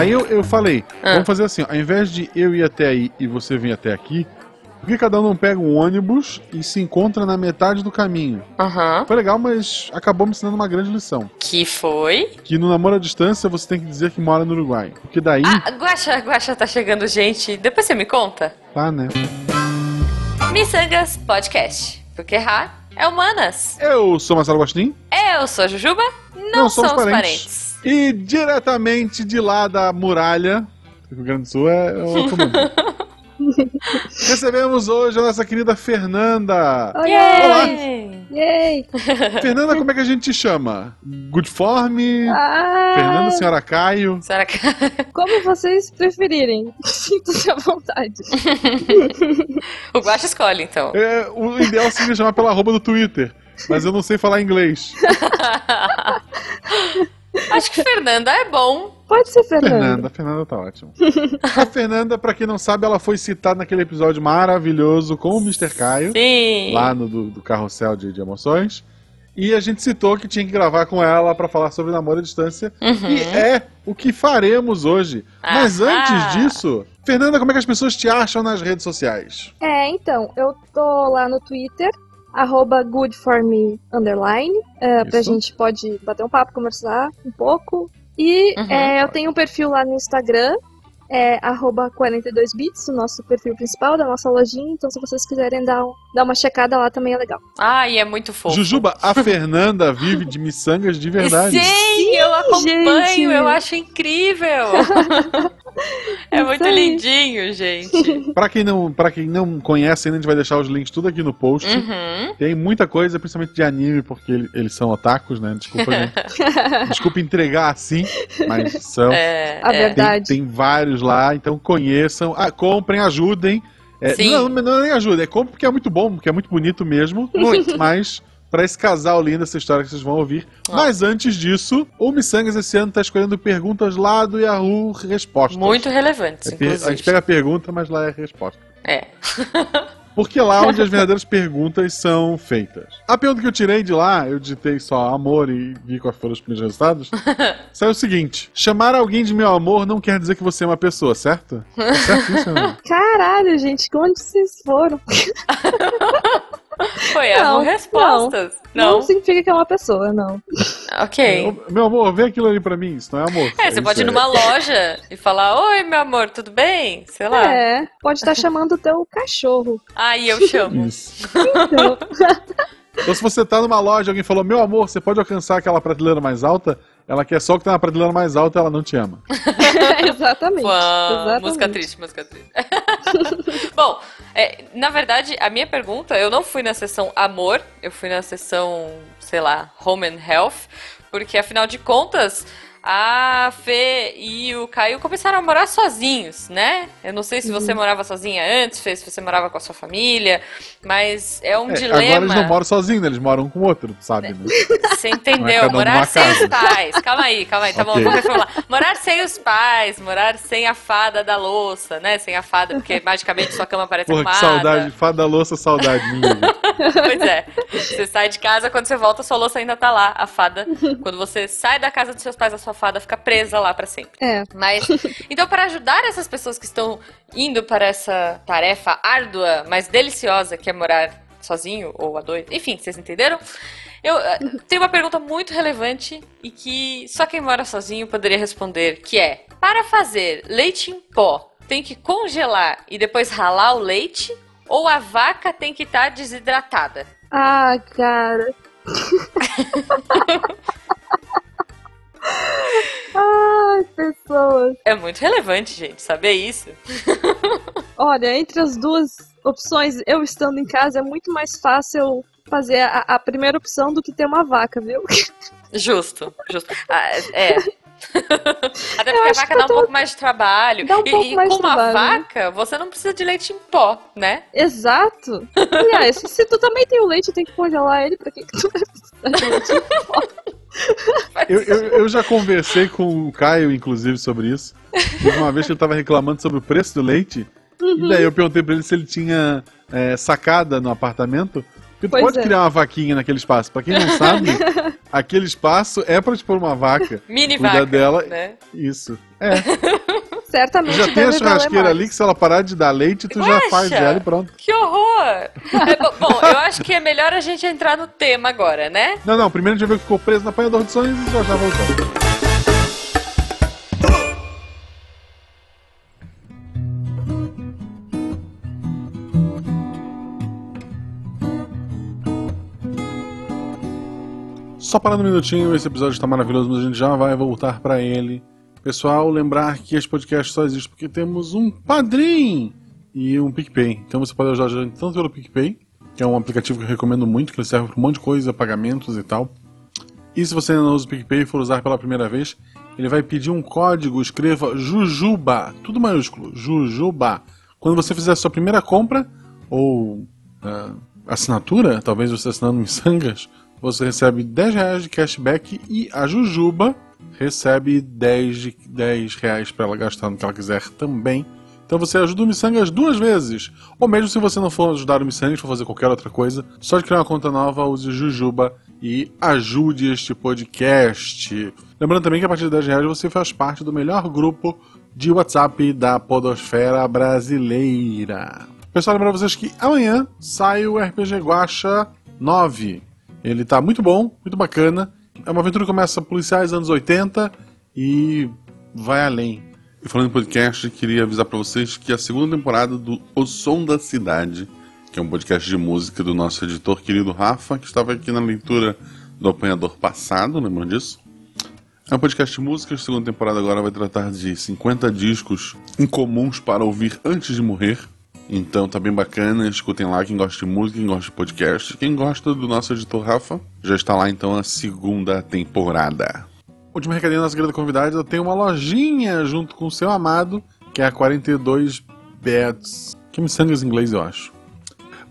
Aí eu, eu falei, Ah. vamos fazer assim, ó, ao invés de eu ir até aí e você vir até aqui, por que cada um não pega um ônibus e se encontra na metade do caminho? Aham. Foi legal, mas acabou me ensinando uma grande lição. Que foi? Que no namoro à distância você tem que dizer que mora no Uruguai. Porque daí, Ah, Guaxa, Guaxa tá chegando, gente. Depois você me conta. tá, né? Missangas Podcast. Porque errar é humanas. Eu sou Marcelo Gostin. Eu sou a Jujuba. Não, Não somos somos parentes. parentes. E diretamente de lá da muralha, o Rio Grande do Sul é outro mundo. Recebemos hoje a nossa querida Fernanda. Oi, Olá. Yay! Fernanda, como é que a gente te chama? Good Form? Ah, Fernanda, Senhora Caio? Será que... como vocês preferirem. Sinta-se à vontade. o Guaxa escolhe, então. É, o ideal seria chamar pela arroba do Twitter, mas eu não sei falar inglês. Acho que Fernanda é bom. Pode ser Fernanda. Fernanda, Fernanda tá ótimo. A Fernanda, pra quem não sabe, ela foi citada naquele episódio maravilhoso com o Mr. Caio, Sim. lá no do, do carrossel de, de emoções. E a gente citou que tinha que gravar com ela pra falar sobre namoro à distância. Uhum. E é o que faremos hoje. Mas Ahá. antes disso, Fernanda, como é que as pessoas te acham nas redes sociais? É, então, eu tô lá no Twitter, arroba goodforme, underline. É, pra gente pode bater um papo, conversar um pouco. E Uhum. é, eu tenho um perfil lá no Instagram, é arroba 42bits, o nosso perfil principal da nossa lojinha. Então, se vocês quiserem dar, um- dar uma checada lá, também é legal. Ai, é muito fofo. Jujuba, a Fernanda vive de miçangas de verdade. Sim, eu acompanho, gente. eu acho incrível. é muito lindinho, gente. Pra quem não, para quem não conhece, ainda a gente vai deixar os links tudo aqui no post. Uhum. Tem muita coisa, principalmente de anime, porque ele- eles são otakus, né? Desculpa, gente. Desculpa entregar assim, mas são. É, A é. verdade. Tem, tem vários lá, então conheçam, ah, comprem, ajudem. É, Sim. não, não é nem ajuda, é compra porque é muito bom, porque é muito bonito mesmo. Muito. Mas pra esse casal lindo, essa história que vocês vão ouvir. Ó. Mas antes disso, o Missangas esse ano tá escolhendo perguntas lá do Yahoo Respostas. Muito relevantes, É per- a gente inclusive. pega a pergunta, mas lá é a resposta. É. Porque lá onde as verdadeiras perguntas são feitas. A pergunta que eu tirei de lá, eu digitei só amor e vi quais foram os primeiros resultados. saiu o seguinte: chamar alguém de meu amor não quer dizer que você é uma pessoa, certo? É certo isso, né? Caralho, gente, onde vocês foram? Foi Não, as respostas. Não. Não. significa que é uma pessoa, não. Ok. Meu amor, vê aquilo ali pra mim, isso não é amor. É, você pode ir isso numa loja e falar: Oi, meu amor, tudo bem? Sei lá. É, pode estar chamando o teu cachorro. Aí eu chamo. Isso. Então, Então, se você tá numa loja e alguém falou, meu amor, você pode alcançar aquela prateleira mais alta, ela quer só o que tá na prateleira mais alta, ela não te ama. exatamente. Pô, exatamente. música triste, música triste. Bom, é, na verdade, a minha pergunta, eu não fui na sessão amor, eu fui na sessão, sei lá, home and health, porque afinal de contas, a Fê e o Caio começaram a morar sozinhos, né? Eu não sei se você morava sozinha antes, Fê, se você morava com a sua família, mas é um É, dilema. agora eles não moram sozinhos, né? eles moram com o outro, sabe? Né? Você é entendeu? cada um morar sem casa. os pais. Calma aí, calma aí. Tá Ok. bom, vamos reformular. Morar sem os pais, morar sem a fada da louça, né? Sem a fada, porque magicamente sua cama parece Porra, que arrumada. saudade, fada louça, saudade minha. Pois é. Você sai de casa, quando você volta, sua louça ainda tá lá, a fada. Quando você sai da casa dos seus pais, a sua fada fica presa lá pra sempre. É, Mas, então, para ajudar essas pessoas que estão indo para essa tarefa árdua, mas deliciosa, que é morar sozinho ou a dois, enfim, vocês entenderam? Eu eh, tenho uma pergunta muito relevante e que só quem mora sozinho poderia responder, que é: para fazer leite em pó, tem que congelar e depois ralar o leite? Ou a vaca tem que estar desidratada? Ah, cara. Ai, pessoas. É muito relevante, gente, saber isso. Olha, entre as duas opções, eu estando em casa, é muito mais fácil fazer a, a primeira opção do que ter uma vaca, viu? Justo, justo. Ah, é. Até porque a vaca dá um tô- pouco mais de trabalho. Dá um e pouco e mais com uma né? vaca, você não precisa de leite em pó, né? Exato. Aliás, se tu também tem o leite, tem que congelar ele, pra que, que tu vai precisar de leite? Eu, eu, eu já conversei com o Caio, inclusive, sobre isso. Uma vez que ele tava reclamando sobre o preço do leite. E daí eu perguntei pra ele se ele tinha é, sacada no apartamento. Porque tu Pois pode é. criar uma vaquinha naquele espaço. Pra quem não sabe, aquele espaço é pra te pôr uma vaca. Mini vaca, dela. né? Isso. É. Certamente Tu já tem a churrasqueira ali que se ela parar de dar leite, tu já faz ela e pronto. Que horror! É, bo- bom, eu acho que é melhor a gente entrar no tema agora, né? Não, não. Primeiro a gente vai ver que ficou preso na apanhador de sonhos e já já voltamos. Só parando um minutinho, esse episódio está maravilhoso, mas a gente já vai voltar para ele. Pessoal, lembrar que esse podcast só existe porque temos um Padrim e um PicPay. Então você pode ajudar a gente tanto pelo PicPay, que é um aplicativo que eu recomendo muito, que ele serve para um monte de coisa, pagamentos e tal. E se você ainda não usa o PicPay e for usar pela primeira vez, ele vai pedir um código, escreva Jujuba, tudo maiúsculo, Jujuba. Quando você fizer a sua primeira compra, ou ah, assinatura, talvez você assinando Missangas, você recebe 10 reais de cashback e a Jujuba recebe 10, de, 10 reais para ela gastar no que ela quiser também. Então você ajuda o Missangas duas vezes. Ou mesmo se você não for ajudar o Missangas, for fazer qualquer outra coisa, só de criar uma conta nova, use Jujuba e ajude este podcast. Lembrando também que a partir de 10 reais você faz parte do melhor grupo de WhatsApp da Podosfera Brasileira. Pessoal, lembrar vocês que amanhã sai o RPG Guacha 9. Ele tá muito bom, muito bacana. É uma aventura que começa policiais anos 80 e vai além. E falando em podcast, queria avisar pra vocês que a segunda temporada do O Som da Cidade, que é um podcast de música do nosso editor querido Rafa, que estava aqui na leitura do Apanhador passado, lembram disso? É um podcast de música, a segunda temporada agora vai tratar de 50 discos incomuns para ouvir antes de morrer. Então tá bem bacana, escutem lá quem gosta de música, quem gosta de podcast. Quem gosta do nosso editor Rafa, já está lá então a segunda temporada. Último recadinho da nossa querida convidada, tem uma lojinha junto com o seu amado, que é a 42 Beds, que é miçangas em inglês eu acho.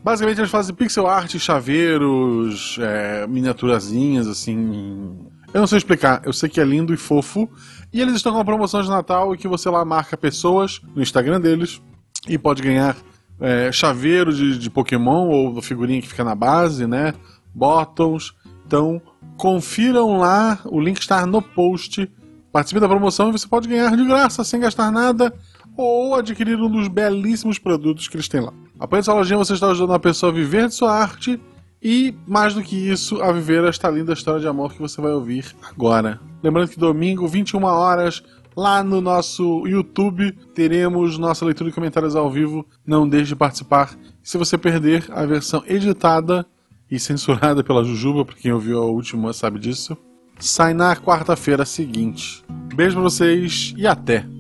Basicamente eles fazem pixel art, chaveiros, é, miniaturazinhas, assim. Eu não sei explicar, eu sei que é lindo e fofo. E eles estão com uma promoção de Natal e que você lá marca pessoas no Instagram deles e pode ganhar é, chaveiro de, de Pokémon ou da figurinha que fica na base, né? Bottoms. Então, confiram lá, o link está no post. Participe da promoção e você pode ganhar de graça, sem gastar nada, ou adquirir um dos belíssimos produtos que eles têm lá. Apoiando sua lojinha, você está ajudando a pessoa a viver de sua arte e, mais do que isso, a viver esta linda história de amor que você vai ouvir agora. Lembrando que domingo, 21 horas, lá no nosso YouTube, teremos nossa leitura de comentários ao vivo. Não deixe de participar. Se você perder a versão editada e censurada pela Jujuba, para quem ouviu a última sabe disso, sai na quarta-feira seguinte. Beijo pra vocês e até!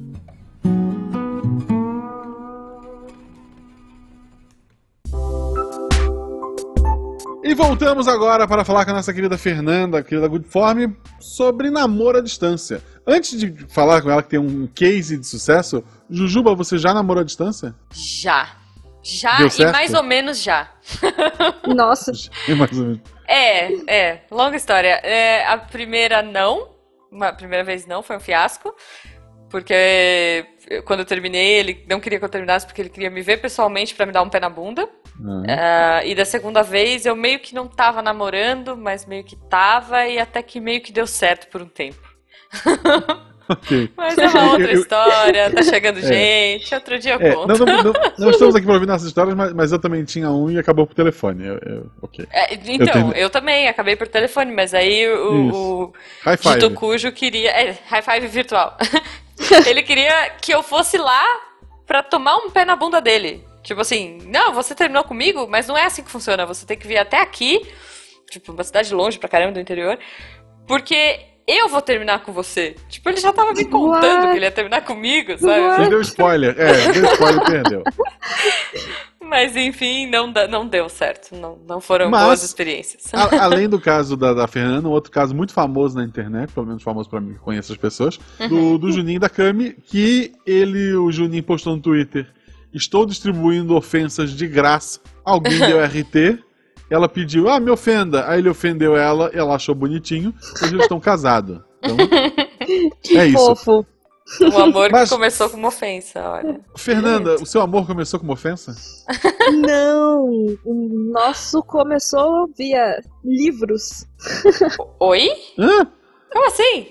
E voltamos agora para falar com a nossa querida Fernanda, querida Goodform, sobre namoro à distância. Antes de falar com ela que tem um case de sucesso, Jujuba, você já namorou à distância? Já. Já Deu e certo? mais ou menos já. Nossa, É mais ou menos. É, é, longa história. É, a primeira não, a primeira vez não, foi um fiasco. Porque quando eu terminei, ele não queria que eu terminasse porque ele queria me ver pessoalmente pra me dar um pé na bunda. Ah, e da segunda vez eu meio que não tava namorando, mas meio que tava, e até que meio que deu certo por um tempo. Ok. Mas é uma outra Eu- eu- história, tá chegando gente, outro dia eu É, conto. não, não, não, não estamos aqui para ouvir nossas histórias, mas, mas eu também tinha um e acabou por telefone. Eu- eu- ok. É, então, tenho- eu, também, acabei por telefone, mas aí o, o. Dito Cujo queria. É, high five virtual. Ele queria que eu fosse lá pra tomar um pé na bunda dele. Tipo assim, não, você terminou comigo, mas não é assim que funciona. Você tem que vir até aqui, tipo, uma cidade longe pra caramba do interior, porque eu vou terminar com você. Tipo, ele já tava me contando What? que ele ia terminar comigo, sabe? What? Ele deu spoiler. É, deu spoiler e perdeu. Mas enfim, não, não deu certo. Não, não foram Mas- boas experiências. A- além do caso da, da Fernanda, um outro caso muito famoso na internet, pelo menos famoso pra mim que conheço as pessoas, do, do Juninho da Cami, que ele, o Juninho postou no Twitter: Estou distribuindo ofensas de graça. Alguém deu RT. Ela pediu, ah, me ofenda. Aí ele ofendeu ela, ela achou bonitinho, hoje eles estão casados. Então, que É isso. fofo. Um amor Mas- que começou com uma ofensa, olha. Fernanda, o seu amor começou com uma ofensa? Não, o nosso começou via livros. Oi? Hã? Como assim?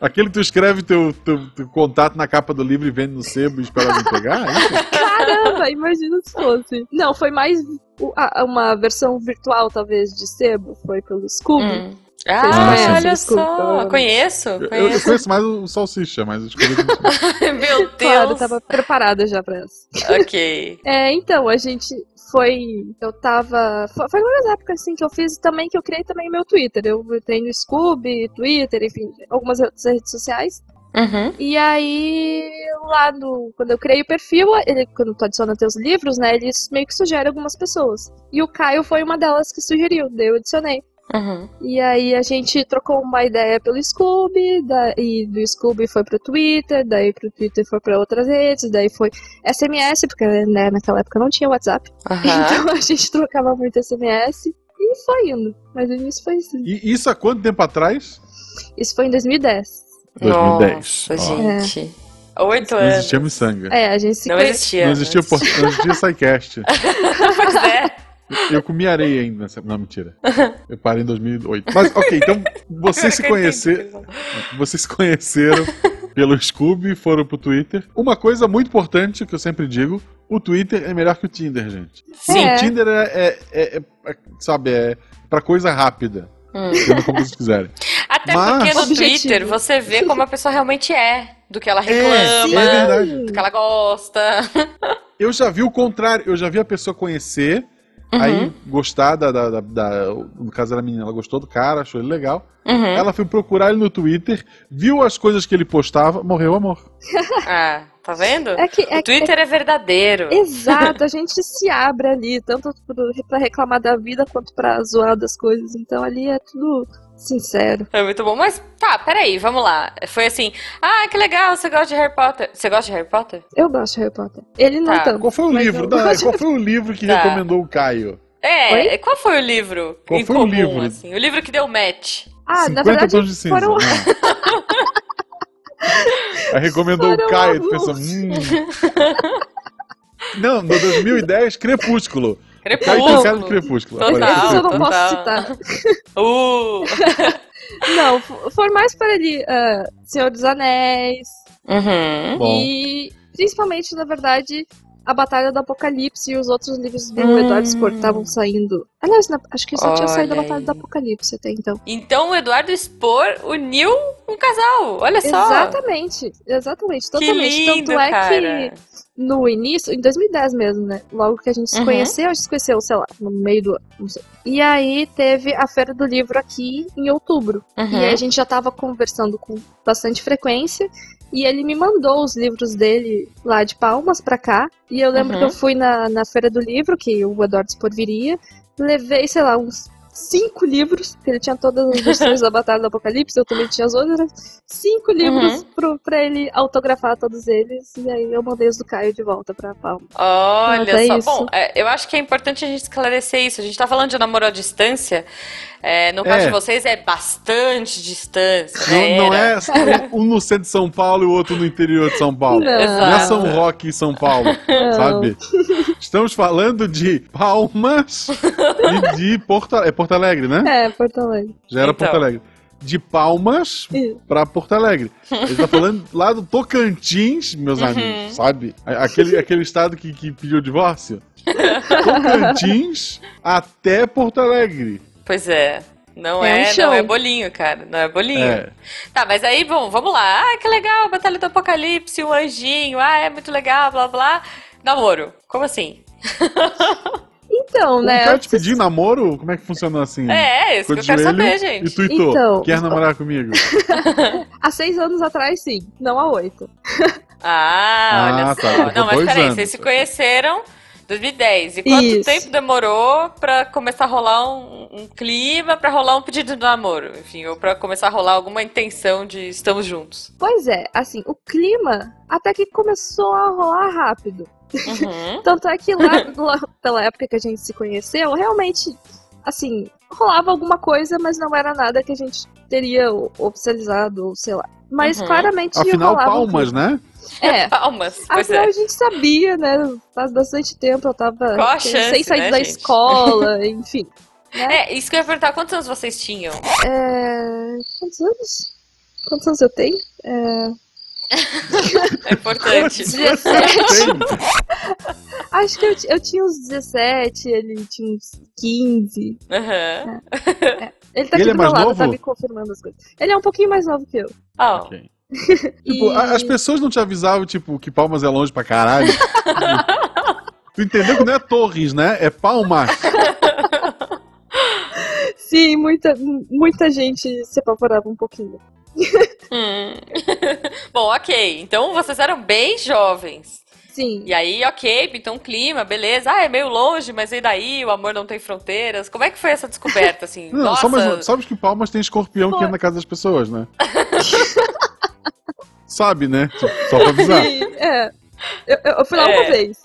Aquele que tu escreve teu, teu, teu contato na capa do livro e vende no sebo e espera alguém pegar? É isso? Caramba, imagina se fosse. Não, foi mais o- uma versão virtual, talvez, de sebo. Foi pelo Scooby. Hum. Ah, conhecem olha Scooby, só. provavelmente. Conheço, Eu, eu conheço. conheço mais o Salsicha, mas eu escolhi que não Meu Deus. Claro, eu tava preparada já pra essa. Ok. É, então, a gente foi. Eu tava. Foi, uma das épocas assim que eu fiz também, que eu criei também meu Twitter. Eu entrei no Scooby, Twitter, enfim, algumas outras redes sociais. Uhum. E aí, lá no. Quando eu criei o perfil, ele, quando tu adiciona teus livros, né, eles meio que sugerem algumas pessoas. E o Caio foi uma delas que sugeriu, daí eu adicionei. Uhum. E aí a gente trocou uma ideia pelo Scooby, da, e do Scooby foi pro Twitter, daí pro Twitter foi pra outras redes, daí foi SMS, porque né, naquela época não tinha WhatsApp. Aham. Então a gente trocava muito SMS e foi indo. Mas o início foi assim. E isso há quanto tempo atrás? Isso foi em 2010. 2010. Nossa, Ó. gente. Oito Não anos. existia miçanga. É, a gente se Não existia. Não existia, por- não existia SciCast. Pois é. Eu comi areia ainda nessa. Não, mentira. Eu parei em 2008. Mas, ok, então vocês se conheceram. Vocês se conheceram pelo Scooby e foram pro Twitter. Uma coisa muito importante que eu sempre digo: o Twitter é melhor que o Tinder, gente. Sim. O Tinder é, é- é- é- sabe, é pra coisa rápida. Hum. Como vocês quiserem. Até Mas- porque no Objetivo. Twitter você vê como a pessoa realmente é. Do que ela É, reclama, é do que ela gosta. Eu já vi o contrário, eu já vi a pessoa conhecer, Uhum. aí gostar da, da, da- da- No caso era a menina, ela gostou do cara, achou ele legal. Uhum. Ela foi procurar ele no Twitter, viu as coisas que ele postava, morreu o amor. Ah, tá vendo? É que, é, o Twitter é verdadeiro. é- Exato, a gente se abre ali, tanto pra reclamar da vida quanto pra zoar das coisas. Então ali é tudo sincero. É muito bom. Mas tá, peraí, vamos lá. Foi assim, ah, que legal, você gosta de Harry Potter. Você gosta de Harry Potter? Eu gosto de Harry Potter. Ele não Tá. tanto. Qual foi o livro? da- qual foi o livro que Tá. recomendou o Caio? É, Oi? qual foi o livro? Qual em foi o comum, livro? assim? O livro que deu match. Ah, 50 na verdade, tons de cinza. foram- Não. Aí recomendou o Foram Caio, tu pensou, hum. Não, no 2010, Crepúsculo. Caio cara de Crepúsculo. Crepúsculo. Total. Eu não Crepúsculo. posso total. citar. Uh. Não, f- foi mais para ele ah, Senhor dos Anéis Uhum. Bom. e principalmente, na verdade, a Batalha do Apocalipse e os outros livros do Hum. Eduardo Spor que estavam saindo. Aliás, acho que só tinha saído a Olha Batalha aí. do Apocalipse até então. Então o Eduardo Spor uniu um casal. Olha só. Exatamente, exatamente, Que totalmente. lindo, Tanto é cara. que no início, em 2010 mesmo, né? Logo que a gente se Uhum. conheceu, a gente se conheceu, sei lá, no meio do ano, não sei. E aí teve a Feira do Livro aqui em outubro. Uhum. E aí a gente já tava conversando com bastante frequência. E ele me mandou os livros dele lá de Palmas pra cá. E eu lembro Uhum. que eu fui na, na Feira do Livro, que o Eduardo Spor viria. Levei, sei lá, uns cinco livros, porque ele tinha todas as versões da Batalha do Apocalipse, eu também tinha as outras. Cinco livros Uhum. pro, pra ele autografar todos eles. E aí eu mandei os do Caio de volta pra Palmas. Olha Mas é só. isso. Bom, é, eu acho que é importante a gente esclarecer isso. A gente tá falando de namoro à distância. É, no caso É. de vocês é bastante distância. Não, né? não é um no centro de São Paulo e o outro no interior de São Paulo. Não. Não é. São Roque e São Paulo, sabe? Estamos falando de Palmas e de Porto, é Porto Alegre, né? É, Porto Alegre. Já era Então. Porto Alegre. De Palmas pra Porto Alegre. Ele tá falando lá do Tocantins, meus Uhum. amigos, sabe? Aquele, aquele estado que, que pediu divórcio. Tocantins até Porto Alegre. Pois é. Não É um é, show. não é bolinho, cara. Não é bolinho. É. Tá, mas aí, bom, vamos lá. Ah, que legal, Batalha do Apocalipse, um anjinho. Ah, é muito legal, blá blá. Namoro. Como assim? Então, Um né? cara te pedir namoro? Como é que funcionou assim? É, é isso Ficou que eu quero saber, E gente. tuitou, Então. quer namorar comigo? Há seis anos atrás, sim. Não há oito. Ah, Ah, olha tá, só. levou Não, mas peraí, anos. vocês se conheceram em 2010. E quanto Isso. tempo demorou pra começar a rolar um, um clima, pra rolar um pedido de namoro? Enfim, ou pra começar a rolar alguma intenção de estamos juntos? Pois é, assim, o clima até que começou a rolar rápido. Uhum. Tanto é que lá, lá pela época que a gente se conheceu, realmente, assim, rolava alguma coisa, mas não era nada que a gente teria oficializado, ou sei lá. Mas Uhum. claramente Afinal, rolava um palmas, né? É. Palmas, Afinal, é. a gente sabia, né? Faz bastante tempo eu tava Qual a sem chance, sair né, da gente? escola, enfim. É, isso que eu ia perguntar, quantos anos vocês tinham? É... Quantos anos? Quantos anos eu tenho? É... É importante. 17. Tem. Acho que eu, eu tinha uns 17, ele tinha uns 15. Aham. Ele tá Ele aqui é do mais meu lado, novo? tá me confirmando as coisas. Ele é um pouquinho mais novo que eu. Oh, Ok. E- Tipo, a- as pessoas não te avisavam, tipo, que Palmas é longe pra caralho. tu entendeu que não é Torres, né? É Palmas. Sim, muita, muita gente se apavorava um pouquinho. Hum. Bom, ok. Então vocês eram bem jovens. Sim. E aí, ok, então clima, beleza. Ah, é meio longe, mas e daí? O amor não tem fronteiras. Como é que foi essa descoberta, assim? Não, Nossa, só mais uma- Sabe que Palmas tem escorpião que Foi. entra na casa das pessoas, né? Sabe, né? Só, só pra avisar. Sim, é. Eu, eu- eu fui lá É. uma vez.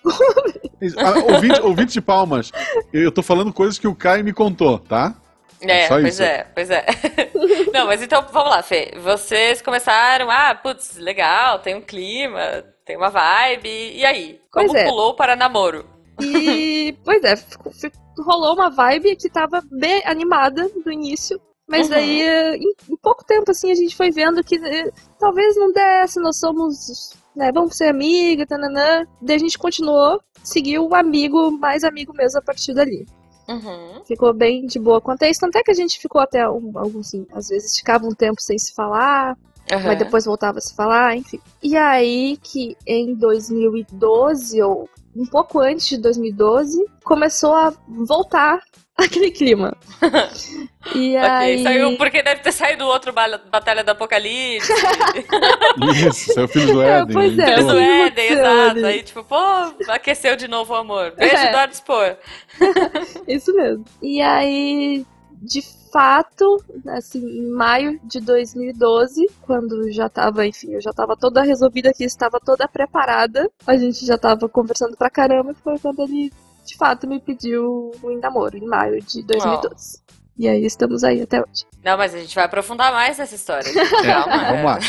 Ah, ouvinte, ouvinte de Palmas, eu, eu tô falando coisas que o Caio me contou, tá? É, Só pois isso. é, pois é. Não, mas então, vamos lá, Fê. Vocês começaram, ah, putz, legal, tem um clima, tem uma vibe. E aí? Como Pois é. pulou para namoro? E, pois é, rolou uma vibe que tava bem animada do início. Mas Uhum. daí, eh, em, em pouco tempo, assim, a gente foi vendo que eh, talvez não desse, nós somos, né, vamos ser amiga, tananã. Daí a gente continuou, seguiu o amigo, mais amigo mesmo a partir dali. Uhum. Ficou bem de boa quanto a isso. Tanto é que a gente ficou até um, algum, assim, às vezes ficava um tempo sem se falar, Aham. mas depois voltava a se falar, enfim. E aí que em 2012, ou um pouco antes de 2012, começou a voltar aquele clima. E Ok, aí... saiu porque deve ter saído outro ba- Batalha do Apocalipse, Isso, seu filho do É, Éden. pois é, então- do o Éden, exato. Aí, tipo, pô, aqueceu de novo o amor. Beijo, É. Eduardo Spor. Isso mesmo. E aí, de fato, assim, em maio de 2012, quando já tava, enfim, eu já tava toda resolvida aqui, estava toda preparada, a gente já tava conversando pra caramba, foi quando ele, de fato, me pediu em namoro, em maio de 2012. E aí estamos aí até hoje. Não, mas a gente vai aprofundar mais nessa história. É, Calma. vamos lá.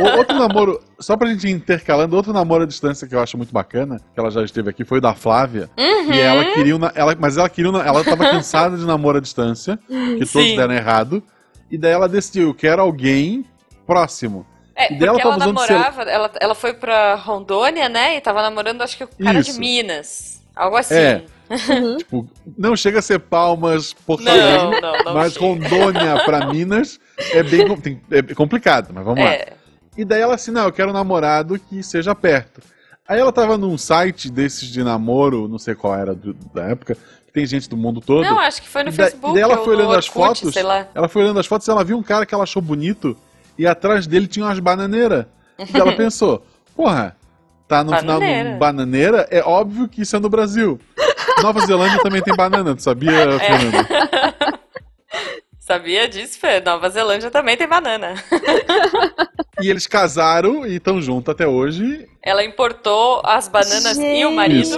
O- outro namoro, só pra gente ir intercalando, outro namoro à distância que eu acho muito bacana, que ela já esteve aqui, foi o da Flávia. Uhum. E ela queria um, ela, mas ela queria um ela tava cansada de namoro à distância, que todos Sim. deram errado. E daí ela decidiu, eu quero alguém próximo. É, E daí ela porque ela namorava, ela, ela foi pra Rondônia, né? E tava namorando, acho que o cara Isso. de Minas. Algo assim. É. Uhum. Tipo, não chega a ser Palmas, Porto Não, Alegre, não, não. mas chega. Rondônia pra Minas é bem tem- é complicado, mas vamos lá. É. E daí ela assim, não, eu quero um namorado que seja perto. Aí ela tava num site desses de namoro, não sei qual era do- da época, que tem gente do mundo todo. Não, acho que foi no E da- Facebook. e daí ela foi olhando as Orkut, fotos. Sei lá. Ela foi olhando as fotos e ela viu um cara que ela achou bonito e atrás dele tinha umas bananeiras. E ela pensou, porra, tá no final Bananeira. do bananeira, é óbvio que isso é no Brasil. Nova Zelândia também tem banana, tu sabia, É. Fernanda? Sabia disso, Fê? Nova Zelândia também tem banana. E eles casaram e estão juntos até hoje. Ela importou as bananas e o marido.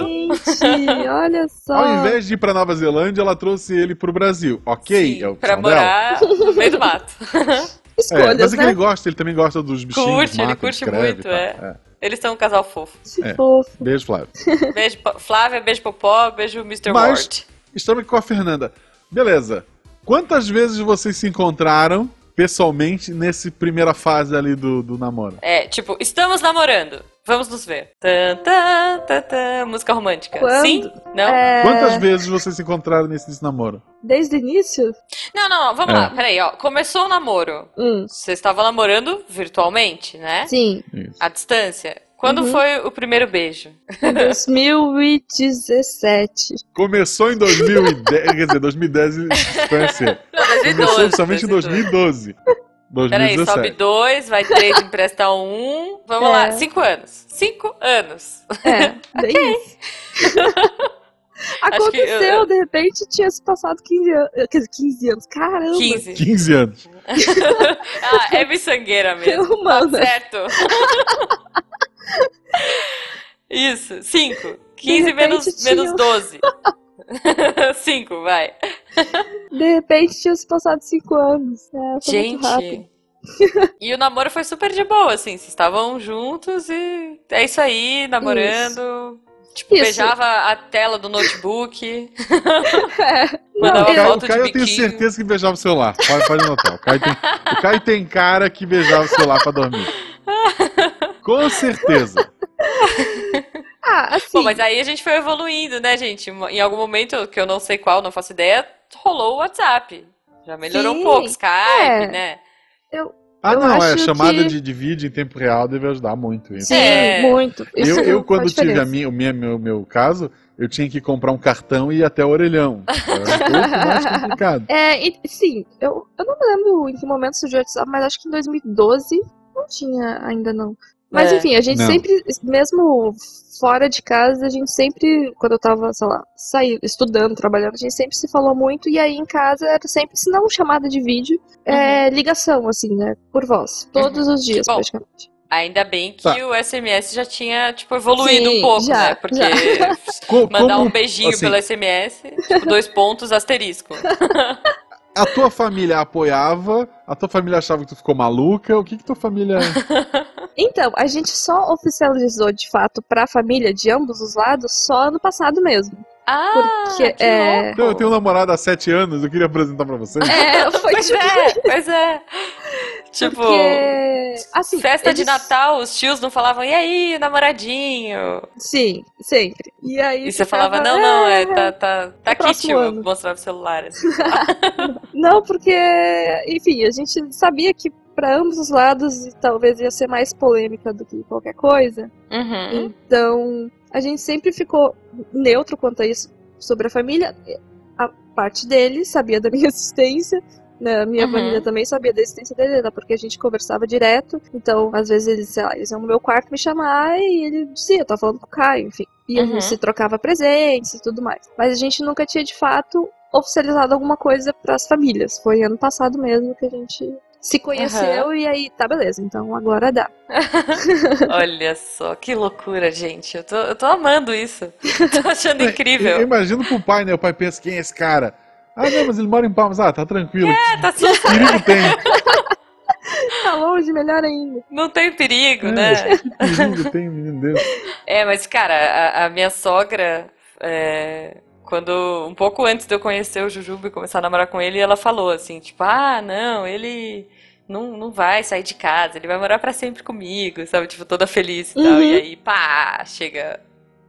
Gente, olha só. Ao invés de ir pra Nova Zelândia, ela trouxe ele pro Brasil. Ok, Sim, é o pra opção dela. morar no meio do mato. É, Escolhas, mas é que né? ele gosta, ele também gosta dos bichinhos. Curte, ele curte escreve muito, tal. é. Eles são um casal fofo. Se É. fofo. Beijo, Flávio. Beijo, Flávia, beijo Popó, beijo Mr. Mas- Ward. Estamos aqui com a Fernanda. Beleza. Quantas vezes vocês se encontraram pessoalmente nessa primeira fase ali do, do namoro? É, tipo, estamos namorando. Vamos nos ver. Tan, tan, tan, tan. Música romântica. Quando? Sim? Não? É, Quantas vezes vocês se encontraram nesse, nesse namoro? Desde o início? Não, não, não, vamos É. lá. Peraí, ó. Começou o namoro. Hum, Você estava namorando virtualmente, né? sim. Isso. À distância. Quando Uhum. foi o primeiro beijo? Em 2017. Começou em 2010, quer dizer, 2010 conhecer. Começou oficialmente em 2012. 2012. Peraí, sobe 2017. dois, vai três, empresta um. Vamos É. lá, cinco anos. Cinco anos. É. Acho que eu- Aconteceu, de repente tinha se passado 15 anos. Quer dizer, 15 anos. Caramba! 15. 15 anos. Ah, é miçangueira mesmo. Humana. Certo. Isso, cinco. 15 repente menos, menos 12. Cinco, vai. De repente tinha se passado 5 anos. É, foi muito rápido. Gente, E o namoro foi super de boa, assim. Vocês estavam juntos e é isso aí, namorando. Tipo, Isso. beijava a tela do notebook. É. Mandava o Caio, foto o Caio eu tenho certeza que beijava o celular. Pode, pode anotar. O Caio, tem, o Caio tem cara que beijava o celular pra dormir. Com certeza. Ah, assim. Bom, mas aí a gente foi evoluindo, né, gente? Em algum momento, que eu não sei qual, não faço ideia, rolou o WhatsApp. Já melhorou um Sim, pouco, Skype, é. né? Ah, Eu não, é. Chamada que- de, de vídeo em tempo real deve ajudar muito. Isso. Sim, É. muito. Isso Eu, eu, quando tive a minha, o minha- meu, meu caso, eu tinha que comprar um cartão e ir até o orelhão. Era um pouco mais complicado. É, e, sim, eu, eu não me lembro em que momento surgiu o WhatsApp, mas acho que em 2012 não tinha ainda não. Mas É. enfim, a gente Não. sempre, mesmo fora de casa, a gente sempre, quando eu tava, sei lá, saindo, estudando, trabalhando, a gente sempre se falou muito, e aí em casa era sempre, se não chamada de vídeo, é ligação, assim, né, por voz. Todos os dias, Bom, praticamente. Ainda bem que Tá. o SMS já tinha, tipo, evoluído Sim, um pouco, já, né? Porque mandar como, um beijinho assim, pelo SMS, tipo, dois pontos, asterisco. A tua família apoiava, a tua família achava que tu ficou maluca, o que que tua família... Então, a gente só oficializou de fato pra família de ambos os lados só ano passado mesmo. Ah, Porque, que é, louco. Então, eu tenho um namorado há sete anos, eu queria apresentar pra vocês. É, foi Pois tipo, é, pois é. Tipo, porque, assim, festa de eles- Natal, os tios não falavam, e aí, namoradinho? Sim, sempre. E aí E você falava, não, não, é, "É, tá, tá, tá aqui, tio. Eu ano." mostrava o celular, assim. Não, porque, enfim, a gente sabia que pra ambos os lados talvez ia ser mais polêmica do que qualquer coisa. Uhum. Então, a gente sempre ficou neutro quanto a isso sobre a família. A parte dele sabia da minha existência. Né? A minha Uhum. família também sabia da existência dele, até porque a gente conversava direto. Então, às vezes, eles, sei lá, eles iam no meu quarto me chamar e ele dizia, eu tava falando com o Caio, enfim. E a Uhum. gente se trocava presentes e tudo mais. Mas a gente nunca tinha, de fato, oficializado alguma coisa pras famílias. Foi ano passado mesmo que a gente se conheceu e aí, tá, beleza, então agora dá. Olha só, que loucura, gente. Eu tô, eu tô amando isso. Tô achando Eu incrível. imagino pro pai, né? O pai pensa, quem é esse cara? Ah, não, mas ele mora em Palmas. Ah, tá tranquilo. É, tá su- Que perigo tem? Tá longe, melhor ainda. Não tem perigo, É, né? Que perigo tem um menino desse? É, mas, cara, a, a minha sogra, é, quando um pouco antes de eu conhecer o Jujuba e começar a namorar com ele, ela falou assim, tipo, ah, não, ele não, não vai sair de casa, ele vai morar pra sempre comigo, sabe? Tipo, toda feliz e tal. Uhum. E aí, pá, chega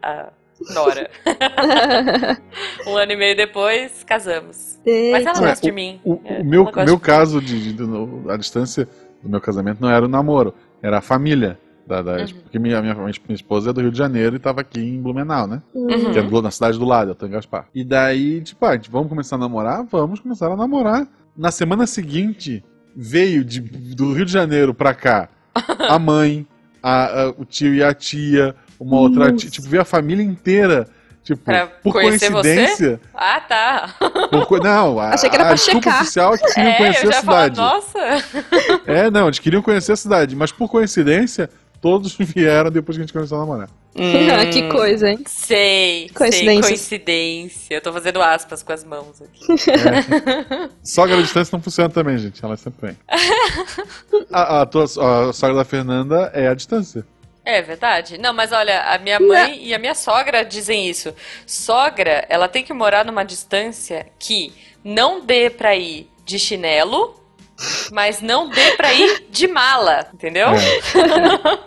a Nora. um ano e meio depois, casamos. Mas ela gosta de mim. O, É, o meu, gosta meu de mim. caso de, de- do- a distância do meu casamento não era o namoro, era a família. Da, da- Uhum. Porque minha, minha, minha esposa é do Rio de Janeiro e tava aqui em Blumenau, né? Uhum. Que é do- na cidade do lado, eu tô em Gaspar. E daí, tipo, ah, gente, vamos começar a namorar? Vamos começar a namorar. Na semana seguinte, veio de, do Rio de Janeiro pra cá a mãe, a- a- o tio e a tia, uma outra tia, tipo, veio a família inteira. Tipo, Pra por conhecer você? coincidência. Ah, tá. por co- não, a, Achei que era a pra desculpa checar. oficial é que queriam É, conhecer eu a falar, cidade. nossa. É, não, eles queriam conhecer a cidade, mas por coincidência, todos vieram depois que a gente começou a namorar. que coisa, hein? Sei, sei, Coincidências. coincidência. Eu tô fazendo aspas com as mãos aqui. É. Sogra à distância não funciona também, gente. Ela sempre vem. A, a tua a sogra da Fernanda é a distância. É verdade. Não, mas olha, a minha mãe e a minha sogra dizem isso. Sogra, ela tem que morar numa distância que não dê pra ir de chinelo, mas não dê pra ir de mala, entendeu? É.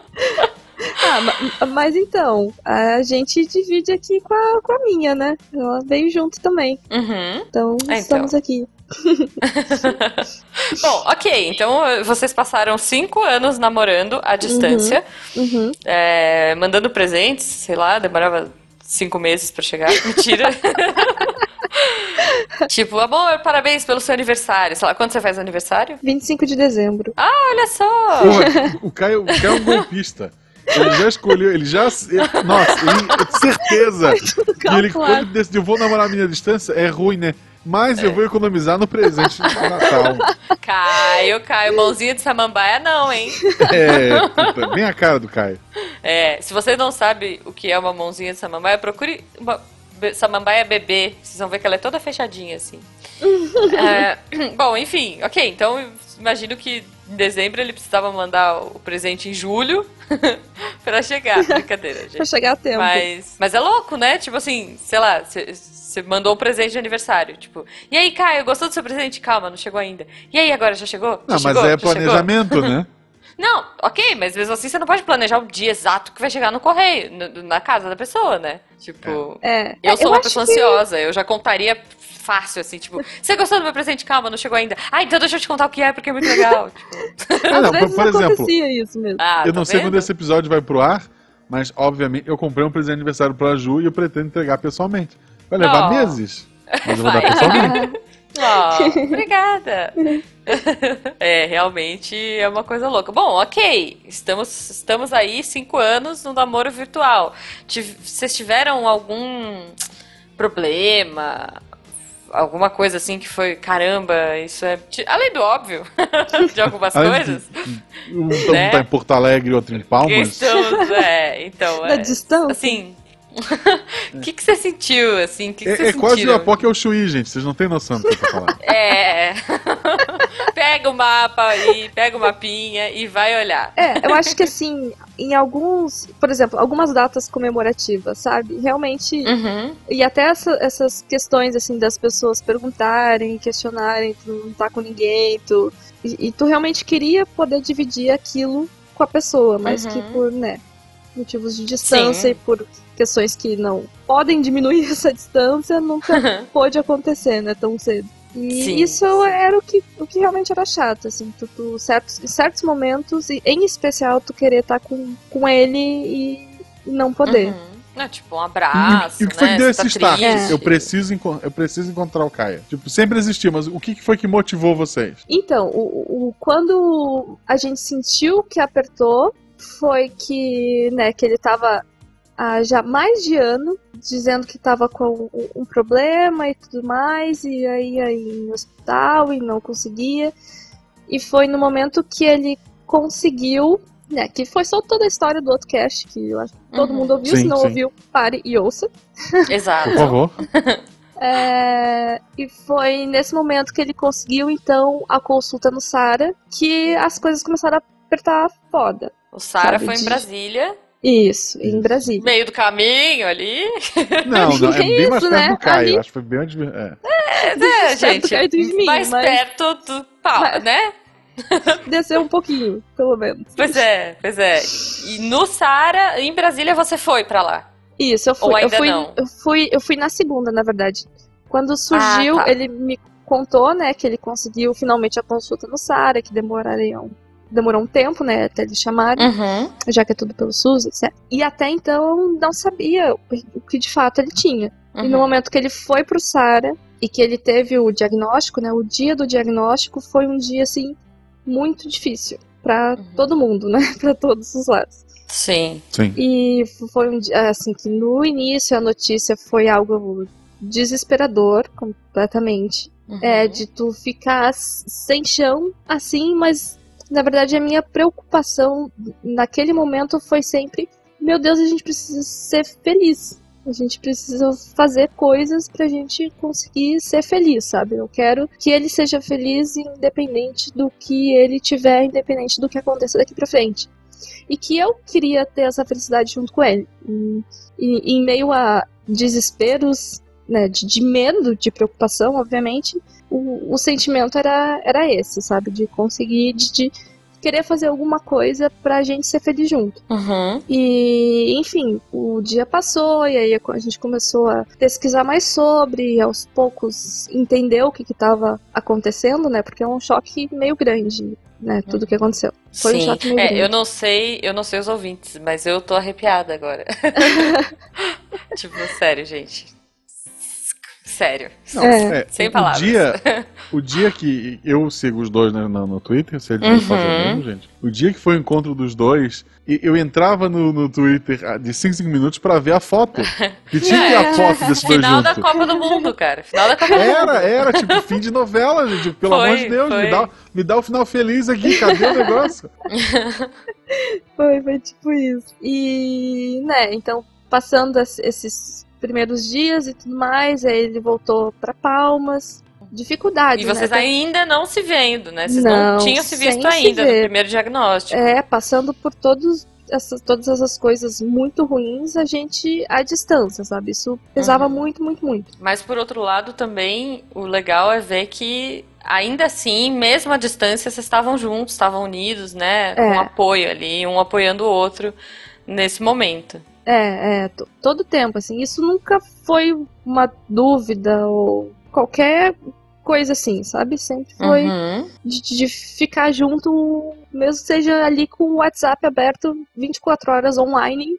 Ah, ma- mas então, a gente divide aqui com a, com a minha, né? Ela veio junto também. Uhum. Então, então. estamos aqui. Bom, ok. Então eh, vocês passaram cinco anos namorando à distância, Uhum. é, mandando presentes, sei lá, demorava cinco meses pra chegar. Mentira. tipo, amor, parabéns pelo seu aniversário. Sei lá, quando você faz aniversário? 25 de dezembro. Olha só! Porra, o Caio, o Caio é um golpista. Ele já escolheu, ele já. ele- nossa, ele, eu tenho certeza que ele, quando ele decidiu, vou namorar a minha distância, é ruim, né? Mas eu vou economizar no presente de Natal. Caio, Caio, mãozinha de samambaia não, hein? É, puta, bem a cara do Caio. É, se você não sabe o que é uma mãozinha de samambaia, procure uma samambaia bebê. Vocês vão ver que ela é toda fechadinha, assim. É, bom, enfim, ok. Então, eu imagino que em dezembro ele precisava mandar o presente em julho pra chegar. Brincadeira, gente. Pra chegar a tempo. Mas, mas é louco, né? Tipo assim, sei lá, você mandou um presente de aniversário. Tipo, e aí, Caio, gostou do seu presente? Calma, não chegou ainda. E aí, agora já chegou? Não, Já mas chegou? é Já chegou?" planejamento, né? Não, ok, mas mesmo assim você não pode planejar o dia exato que vai chegar no correio, no- na casa da pessoa, né? Tipo, É. eu É, sou uma acho pessoa que- ansiosa, eu já contaria fácil, assim, tipo, você gostou do meu presente? Calma, não chegou ainda. Ah, então deixa eu te contar o que é, porque é muito legal. tipo, Ah, não, por, por exemplo, acontecia isso mesmo. ah, eu tá não sei vendo? quando esse episódio vai pro ar, mas obviamente eu comprei um presente de aniversário pra Ju e eu pretendo entregar pessoalmente. Vai levar Oh. meses, mas eu vou dar pessoalmente. Oh, obrigada. é, realmente é uma coisa louca. Bom, ok. Estamos, estamos aí cinco anos no namoro virtual. Vocês tiveram algum problema? Alguma coisa assim que foi, caramba, isso é. Além do óbvio, de algumas Além de- coisas. Um Né? tá em Porto Alegre e outro em Palmas. Estamos, é, então. Da é, distância. Assim. O que, que você sentiu, assim? O que, que É, é quase o sentiram? Apoque ao Chuí, gente. Vocês não têm noção do que eu tô falando. É. pega o mapa aí, pega o mapinha e vai olhar. É, eu acho que assim, em alguns, por exemplo, algumas datas comemorativas, sabe? Realmente, Uhum. e até essa- essas questões assim das pessoas perguntarem, questionarem, tu não tá com ninguém, tu e, e tu realmente queria poder dividir aquilo com a pessoa, mas Uhum. que por, né, motivos de distância Sim. e por questões que não podem diminuir essa distância, nunca pôde acontecer, né, tão cedo. E Sim. isso era o que, o que realmente era chato, assim, tu, tu- certos, em certos momentos, e em especial tu querer estar com, com ele e não poder. Uhum. Não, tipo, um abraço. e o que foi né? que deu Você tá esse start? triste. Eu, preciso, eu preciso encontrar o Caia. Tipo, sempre existiu, mas o que que foi que motivou vocês? Então, o, o- quando a gente sentiu que apertou, foi que, né, que ele tava há já mais de ano dizendo que tava com um, problema e tudo mais, e aí ia em hospital e não conseguia. E foi no momento que ele conseguiu, né, que foi só toda a história do outro cast, que eu acho que todo Uhum. mundo ouviu, Sim, se não sim. ouviu, pare e ouça. Exato. Por favor. É, e foi nesse momento que ele conseguiu, então, a consulta no Sara, que as coisas começaram a apertar foda. O Sara foi em de- Brasília, Isso, em. Brasília. meio do caminho ali. Não, não, é bem mais Isso, perto né? do Caio. Ali- Acho que foi bem onde. É. É, Perto gente. perto de mim, mais mas- perto do pau, Mas- né? Desceu um pouquinho, pelo menos. Pois é, pois é. E no Sara, em Brasília, você foi pra lá. Isso, eu fui, Ou eu ainda fui, não? eu fui, eu fui na segunda, na verdade. Quando surgiu, Ah, tá. ele me contou, né, que ele conseguiu finalmente a consulta no Sara, que demoraria um, demorou um tempo, né, até eles chamarem. Uhum. já que é tudo pelo SUS, etc. E até então não sabia o que de fato ele tinha. E no Uhum. momento que ele foi pro Sara e que ele teve o diagnóstico, né, o dia do diagnóstico foi um dia assim muito difícil pra Uhum. todo mundo, né, Pra todos os lados. Sim. Sim. E foi um dia assim que no início a notícia foi algo desesperador completamente. Uhum. É, de tu ficar sem chão, assim, mas na verdade a minha preocupação naquele momento foi sempre: meu Deus, a gente precisa ser feliz. A gente precisa fazer coisas pra gente conseguir ser feliz, sabe? Eu quero que ele seja feliz independente do que ele tiver, independente do que aconteça daqui pra frente. E que eu queria ter essa felicidade junto com ele. E, e- em meio a desesperos, né, de, de medo, de preocupação, obviamente, o, o sentimento era, era esse, sabe? De conseguir, de, de querer fazer alguma coisa pra gente ser feliz junto. Uhum. E, enfim, o dia passou e aí a gente começou a pesquisar mais sobre, e aos poucos entender o que estava acontecendo, né? Porque é um choque meio grande, né? Tudo que aconteceu. Foi um Sim. choque meio É, grande. eu não sei, eu não sei os ouvintes, mas eu tô arrepiada agora. tipo, sério, gente. Sério. Não, É. é, Sem o palavras. Dia, o dia que eu sigo os dois né, no, no Twitter, se eles Uhum. fazem o mesmo, gente. O dia que foi o encontro dos dois, e eu entrava no, no Twitter ah, de 5 5 minutos pra ver a foto. Que tinha ter a foto desses dois Final da juntos. Copa do Mundo, cara. Final da Copa do Mundo. Era, era, tipo, fim de novela, gente. Pelo Foi, amor de Deus, foi. me dá, me dá o final feliz aqui, cadê o negócio? Foi, foi tipo isso. E, né, então, passando es- esses primeiros dias e tudo mais, aí ele voltou pra Palmas. Dificuldade. E vocês né? ainda não se vendo, né? Vocês não, Não, tinham se visto sem se ainda no primeiro diagnóstico. É, passando por todos essas, todas essas coisas muito ruins, a gente à distância, sabe? Isso pesava Uhum. muito, muito, muito. Mas por outro lado, também o legal é ver que ainda assim, mesmo à distância, vocês estavam juntos, estavam unidos, né? É. Com apoio ali, um apoiando o outro nesse momento. É, é, to- todo tempo, assim. Isso nunca foi uma dúvida ou qualquer coisa assim, sabe? Sempre foi Uhum. de, de ficar junto, mesmo seja ali com o WhatsApp aberto 24 horas online,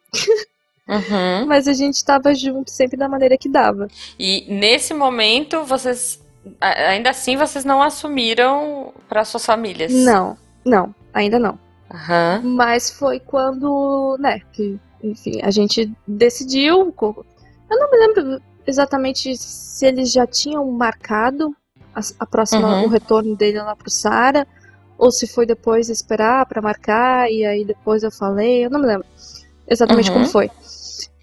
Uhum. mas a gente tava junto sempre da maneira que dava. E nesse momento, vocês. Ainda assim, vocês não assumiram para suas famílias. Não, não, ainda não. Aham. Mas foi quando, né, que, enfim, a gente decidiu. Eu não me lembro exatamente se eles já tinham marcado a, a próxima, Uhum. o retorno dele lá pro Sara, ou se foi depois esperar pra marcar e aí depois eu falei, eu não me lembro exatamente Uhum. como foi.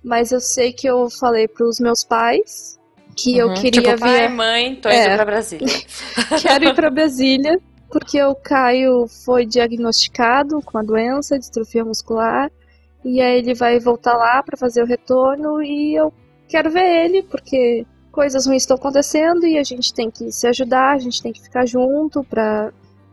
Mas eu sei que eu falei pros meus pais que eu Uhum. queria tipo, pai, via- mãe, tô É. indo pra Brasília. Quero ir para Brasília, porque o Caio foi diagnosticado com a doença, distrofia muscular, e aí ele vai voltar lá para fazer o retorno e eu quero ver ele, porque coisas ruins estão acontecendo e a gente tem que se ajudar, a gente tem que ficar junto para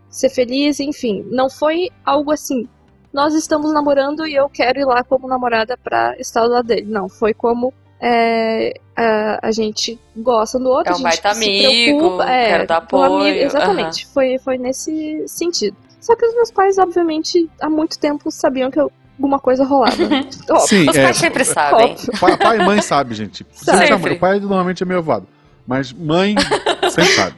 ser feliz, enfim. Não foi algo assim. Nós estamos namorando e eu quero ir lá como namorada para estar do lado dele. Não, foi como é, a, a gente gosta um do outro, É um a gente se amigo, preocupa, é, quero dar um amigo, apoio, exatamente, foi, foi nesse sentido. Só que os meus pais, obviamente, há muito tempo sabiam que eu- alguma coisa rolava. Óbvio. Sim, Os é, pais sempre sabem. Pai, pai e mãe sabe, gente. Sempre. mãe. O pai normalmente é meio voado. Mas mãe sempre sabe.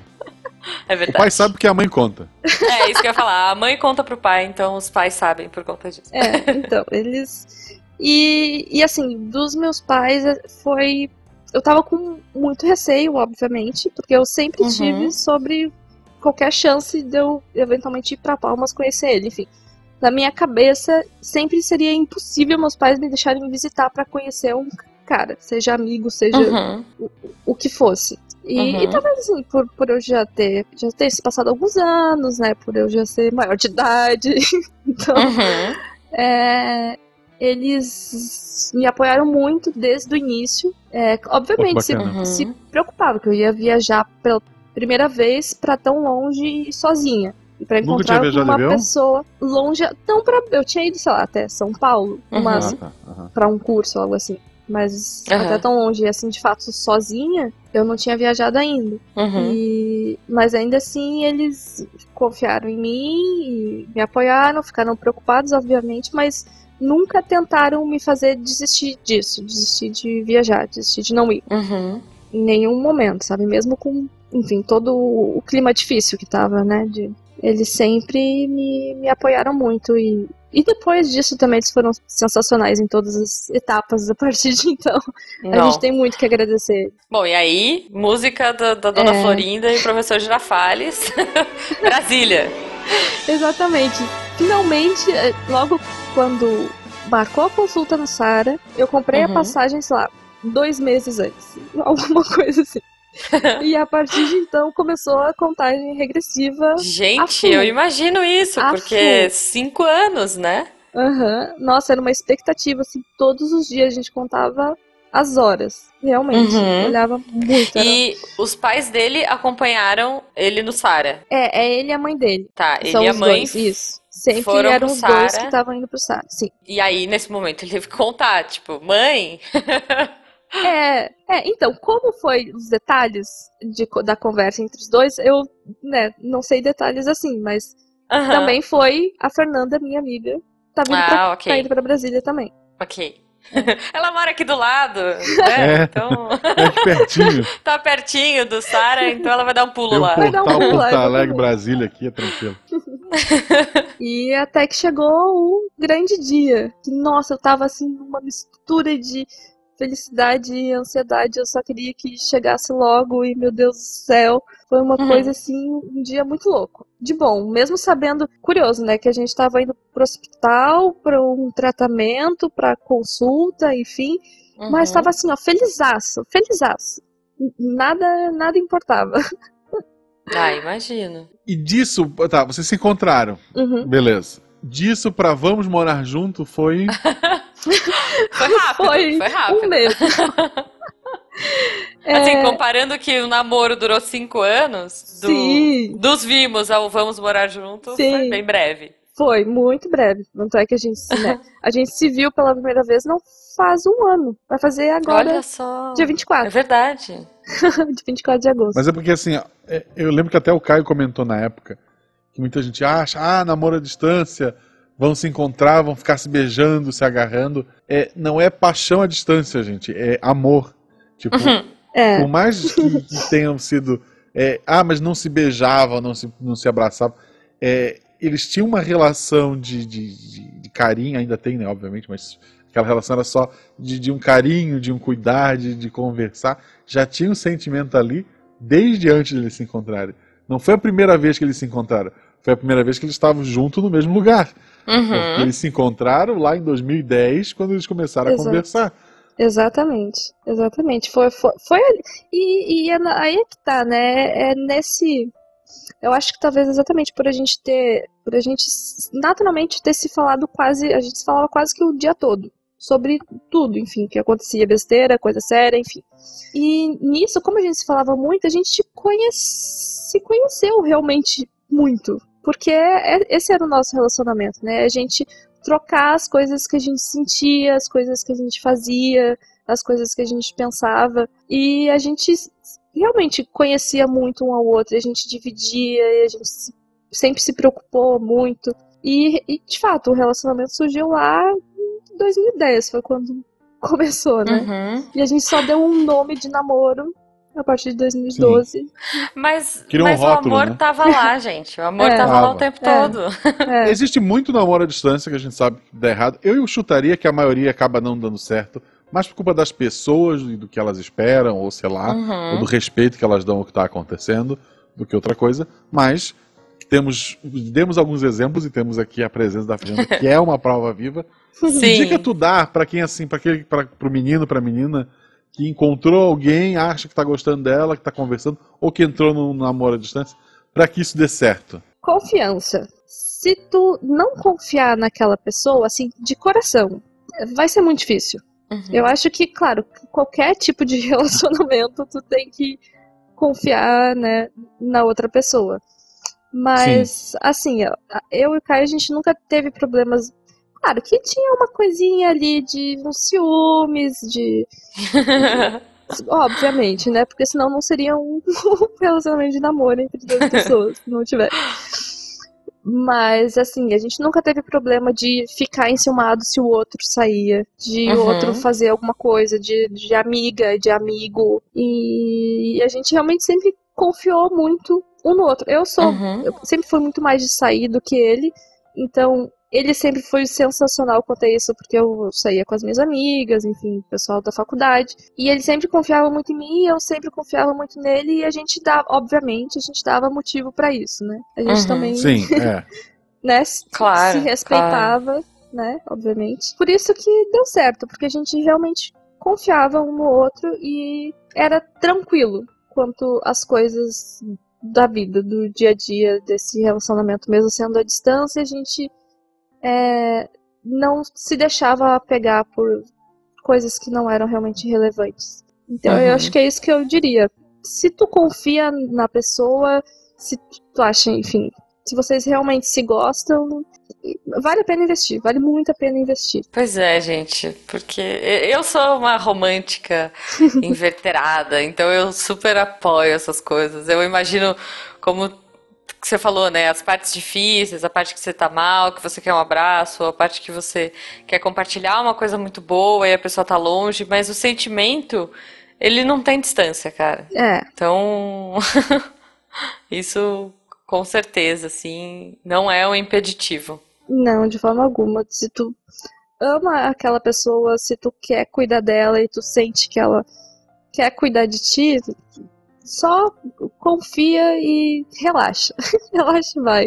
É O verdade. pai sabe porque a mãe conta. É isso que eu ia falar. A mãe conta pro pai, então os pais sabem por conta disso. É, então, eles. E, e assim, dos meus pais é, foi. Eu tava com muito receio, obviamente, porque eu sempre Uhum. tive sobre qualquer chance de eu eventualmente ir pra Palmas conhecer ele, enfim. Na minha cabeça, sempre seria impossível meus pais me deixarem visitar pra conhecer um cara, seja amigo, seja Uhum. o que fosse. E, Uhum. e talvez assim, por, por eu já ter, já ter se passado alguns anos, né? Por eu já ser maior de idade. então, Uhum. é, eles me apoiaram muito desde o início. É, obviamente, se. Uhum. se preocupava que eu ia viajar pela primeira vez pra tão longe e sozinha. E pra Nunca encontrar uma pessoa longe. Não pra, eu tinha ido, sei lá, até São Paulo, Uhum. mas Ah, tá. para um curso ou algo assim. Mas Aham. até tão longe, assim, de fato, sozinha, eu não tinha viajado ainda. Uhum. E, mas ainda assim, eles confiaram em mim e me apoiaram, ficaram preocupados, obviamente, mas nunca tentaram me fazer desistir disso, desistir de viajar, desistir de não ir. Uhum. Em nenhum momento, sabe? Mesmo com, enfim, todo o clima difícil que tava, né? De, eles sempre me, me apoiaram muito e, e depois disso também eles foram sensacionais em todas as etapas a partir de então. A Não. gente tem muito que agradecer. Bom, e aí, música da, da Dona É. Florinda e professor Girafales. Brasília. Exatamente. Finalmente, eh, logo quando marcou a consulta no Sara, eu comprei Uhum. a passagem, sei lá, dois meses antes. Alguma coisa assim. e a partir de então começou a contagem regressiva. Gente, eu imagino isso, Afu. porque cinco anos, né? Aham. Nossa, era uma expectativa, assim, todos os dias a gente contava as horas. Realmente. Uhum. Olhava muito. era- E os pais dele acompanharam ele no Sara. É, é ele e a mãe dele. Tá, ele São e a mãe. dois, isso. Sempre foram eram os dois que estavam indo pro Sara. Sim. E aí, nesse momento, ele teve que contar, tipo, mãe. É, é, então, como foi os detalhes de da conversa entre os dois, eu, né, não sei detalhes assim, mas também foi a Fernanda, minha amiga, tá vindo pra, Ah, ok. tá indo pra Brasília também. Ok. Ela mora aqui do lado, né? É. Então, É pertinho. tá pertinho do Sara, então ela vai dar um pulo Tem um lá. Vai dar um portal pulo lá, Porto Alegre. Brasília aqui, é tranquilo. E até que chegou o grande dia. Que, nossa, eu tava assim numa mistura de felicidade e ansiedade. Eu só queria que chegasse logo e, meu Deus do céu, foi uma Uhum. coisa assim, um dia muito louco. De bom, mesmo sabendo, curioso, né, que a gente tava indo pro hospital, para um tratamento, pra consulta, enfim. Uhum. Mas tava assim, ó, felizaço, felizaço. Nada, nada importava. Ah, imagino. E disso, tá, vocês se encontraram. Uhum. Beleza. Disso pra vamos morar junto foi. Foi rápido, Foi foi, rápido. Um mês. Assim, É, comparando que o namoro durou cinco anos, do- Sim. dos vimos ao vamos morar junto, Sim. foi bem breve. Foi muito breve. Tanto é que a gente, se- né, a gente se viu pela primeira vez não faz um ano. Vai fazer agora, Olha só. dia É 24. verdade. de 24 de agosto. Mas é porque assim, é, eu lembro que até o Caio comentou na época que muita gente acha, ah, namoro à distância, vão se encontrar, vão ficar se beijando, se agarrando. É, não é paixão à distância, gente, é amor. Tipo, É, por mais que, que tenham sido. é, ah, mas não se beijavam, não se, não se abraçavam. é, eles tinham uma relação de, de, de- de carinho, ainda tem, né, obviamente, mas aquela relação era só de, de um carinho, de um cuidar, de, de conversar. Já tinha um sentimento ali desde antes de eles se encontrarem. Não foi a primeira vez que eles se encontraram, foi a primeira vez que eles estavam juntos no mesmo lugar. Porque Uhum. eles se encontraram lá em 2010, quando eles começaram a Exato. conversar. exatamente. Exatamente. Foi, foi, foi. E, e é aí é que tá, né? É nesse. Eu acho que talvez exatamente por a gente ter. Por a gente naturalmente ter se falado quase. A gente se falava quase que o dia todo. Sobre tudo, enfim, que acontecia, besteira, coisa séria, enfim. E nisso, como a gente se falava muito, a gente conhece, se conheceu realmente muito. Porque é- esse era o nosso relacionamento, né? A gente trocar as coisas que a gente sentia, as coisas que a gente fazia, as coisas que a gente pensava. E a gente realmente conhecia muito um ao outro, a gente dividia, e a gente se- sempre se preocupou muito. E, e, de fato, o relacionamento surgiu lá em 2010, foi quando começou, né? Uhum. E a gente só deu um nome de namoro a partir de 2012. Mas, um mas o amor né? tava lá, gente. O amor É. tava lá o tempo É. todo. É, Existe muito namoro à distância que a gente sabe que dá errado. Eu chutaria que a maioria acaba não dando certo, mais por culpa das pessoas e do que elas esperam, ou sei lá, Uhum. ou do respeito que elas dão ao que está acontecendo, do que outra coisa. Mas temos, demos alguns exemplos e temos aqui a presença da Fernanda, que é uma prova viva. Que Sim. dica tu dá para quem assim, para para pro menino, pra menina que encontrou alguém, acha que tá gostando dela, que tá conversando, ou que entrou num namoro à distância, para que isso dê certo? confiança. Se tu não confiar naquela pessoa, assim, de coração, vai ser muito difícil. Uhum. Eu acho que, claro, qualquer tipo de relacionamento tu tem que confiar, né, na outra pessoa. Mas, assim, ó, eu e o Caio, a gente nunca teve problemas. Claro que tinha uma coisinha ali de uns ciúmes, de. Obviamente, né? Porque senão não seria um relacionamento de namoro entre duas pessoas, se não tiver. Mas, assim, a gente nunca teve problema de ficar enciumado se o outro saía, de o Uhum. outro fazer alguma coisa, de, de amiga, de amigo. E a gente realmente sempre confiou muito um no outro. Eu sou. Uhum. Eu sempre fui muito mais de sair do que ele, então ele sempre foi sensacional quanto a isso, porque eu saía com as minhas amigas, enfim, o pessoal da faculdade. E ele sempre confiava muito em mim, eu sempre confiava muito nele, e a gente dava, obviamente, a gente dava motivo pra isso, né? A gente Uhum. também, Sim, é. né, se, Claro, se respeitava, né, obviamente. Por isso que deu certo, porque a gente realmente confiava um no outro e era tranquilo quanto às coisas da vida, do dia a dia desse relacionamento, mesmo sendo à distância, a gente é, não se deixava pegar por coisas que não eram realmente relevantes. Então Uhum. eu acho que é isso que eu diria. Se tu confia na pessoa, se tu acha, enfim, se vocês realmente se gostam, vale a pena investir, vale muito a pena investir. Pois é, gente, porque eu sou uma romântica inverterada, então eu super apoio essas coisas. Eu imagino como que você falou, né? As partes difíceis, a parte que você tá mal, que você quer um abraço, a parte que você quer compartilhar uma coisa muito boa e a pessoa tá longe, mas o sentimento, ele não tem distância, cara. É, Então, isso com certeza, assim, não é um impeditivo. não, de forma alguma. Se tu ama aquela pessoa, se tu quer cuidar dela e tu sente que ela quer cuidar de ti, só confia e relaxa. relaxa e vai.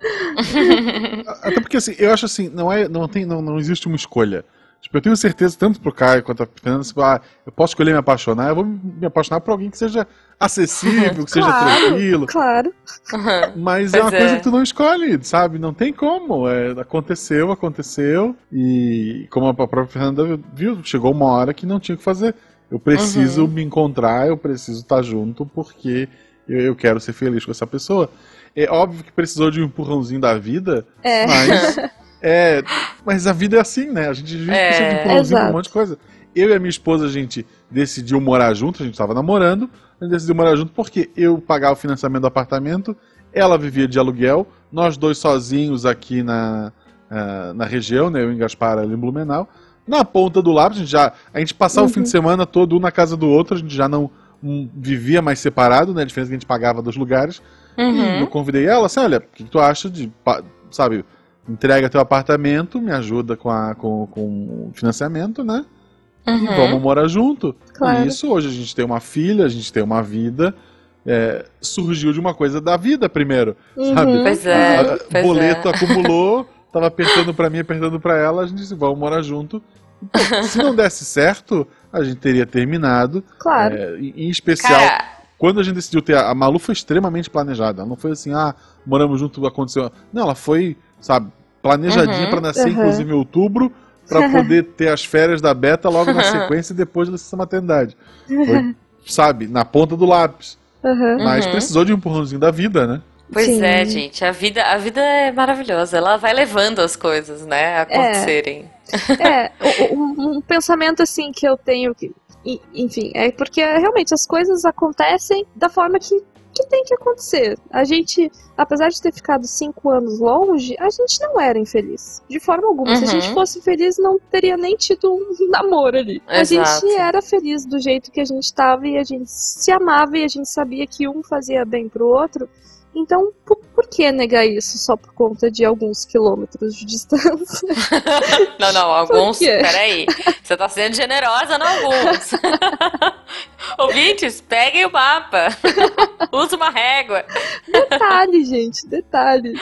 Até porque assim, eu acho assim, não é, não tem, não, não existe uma escolha. Tipo, eu tenho certeza, tanto pro Caio quanto a Fernanda, assim, ah, eu posso escolher me apaixonar, eu vou me apaixonar por alguém que seja acessível, que seja Claro. tranquilo. Claro. Mas é uma coisa é. que tu não escolhe, sabe? Não tem como. É, aconteceu, aconteceu. E como a própria Fernanda viu, chegou uma hora que não tinha o que fazer. Eu preciso Uhum. me encontrar, eu preciso estar junto, porque eu, eu quero ser feliz com essa pessoa. É óbvio que precisou de um empurrãozinho da vida, É. mas. é, mas a vida é assim, né? A gente vive É. precisa de empurrãozinho pra um monte de coisa. Eu e a minha esposa, a gente decidiu morar junto, a gente estava namorando, a gente decidiu morar junto porque eu pagava o financiamento do apartamento, ela vivia de aluguel, nós dois sozinhos aqui na, ah, na região, né? Eu em Gaspar, ela em Blumenau. Na ponta do lápis, a gente já. A gente passava o fim de semana todo um na casa do outro, a gente já não hum, vivia mais separado, né? A diferença é que a gente pagava dos lugares. E eu Uhum. convidei ela assim, olha, o que que tu acha de, sabe, entrega teu apartamento, me ajuda com, a, com, com o financiamento, né? E Uhum. vamos morar junto. Claro. E isso, hoje a gente tem uma filha, a gente tem uma vida. é, surgiu de uma coisa da vida primeiro, sabe? Uhum. Pois é. A- a- pois boleto é. acumulou, tava apertando pra mim, apertando pra ela, a gente disse, vamos morar junto. Se não desse certo, a gente teria terminado. Claro. É, em especial, Cara, quando a gente decidiu ter. A Malu foi extremamente planejada. Ela não foi assim, ah, moramos junto, aconteceu. Não, ela foi, sabe, planejadinha Uhum. pra nascer, Uhum. inclusive, em outubro, pra poder ter as férias da Beta logo na sequência e depois da licença maternidade. Foi, sabe, na ponta do lápis. Uhum. Mas Uhum. precisou de um empurrãozinho da vida, né? Pois Sim. é, gente. A vida, a vida é maravilhosa. Ela vai levando as coisas, né, a acontecerem. É, o- um, um pensamento assim que eu tenho que. Enfim, é porque realmente as coisas acontecem da forma que, que tem que acontecer. A gente, apesar de ter ficado cinco anos longe, a gente não era infeliz. De forma alguma. Se a Uhum. gente fosse feliz, não teria nem tido um namoro ali. A Exato. gente era feliz do jeito que a gente estava e a gente se amava e a gente sabia que um fazia bem pro outro. Então, por, por que negar isso só por conta de alguns quilômetros de distância? Não, não, alguns. Peraí. Você tá sendo generosa, não alguns. Ouvintes, peguem o mapa. Usa uma régua. Detalhe, gente, detalhe.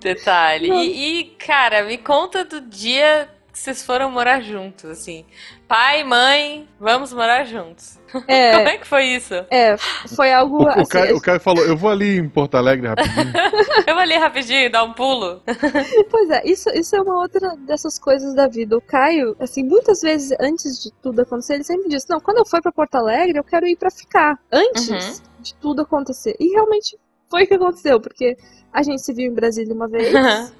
Detalhe. E, e, cara, me conta do dia vocês foram morar juntos, assim. Pai, mãe, vamos morar juntos. Como É, é que foi isso? é, foi algo O, o, assim. Caio, o Caio falou, eu vou ali em Porto Alegre rapidinho. Eu vou ali rapidinho, dar um pulo. Pois é, isso, isso é uma outra dessas coisas da vida. O Caio, assim, muitas vezes antes de tudo acontecer, ele sempre disse: Não, quando eu for pra Porto Alegre, eu quero ir pra ficar. Antes Uhum. de tudo acontecer. E realmente foi o que aconteceu, porque a gente se viu em Brasília uma vez,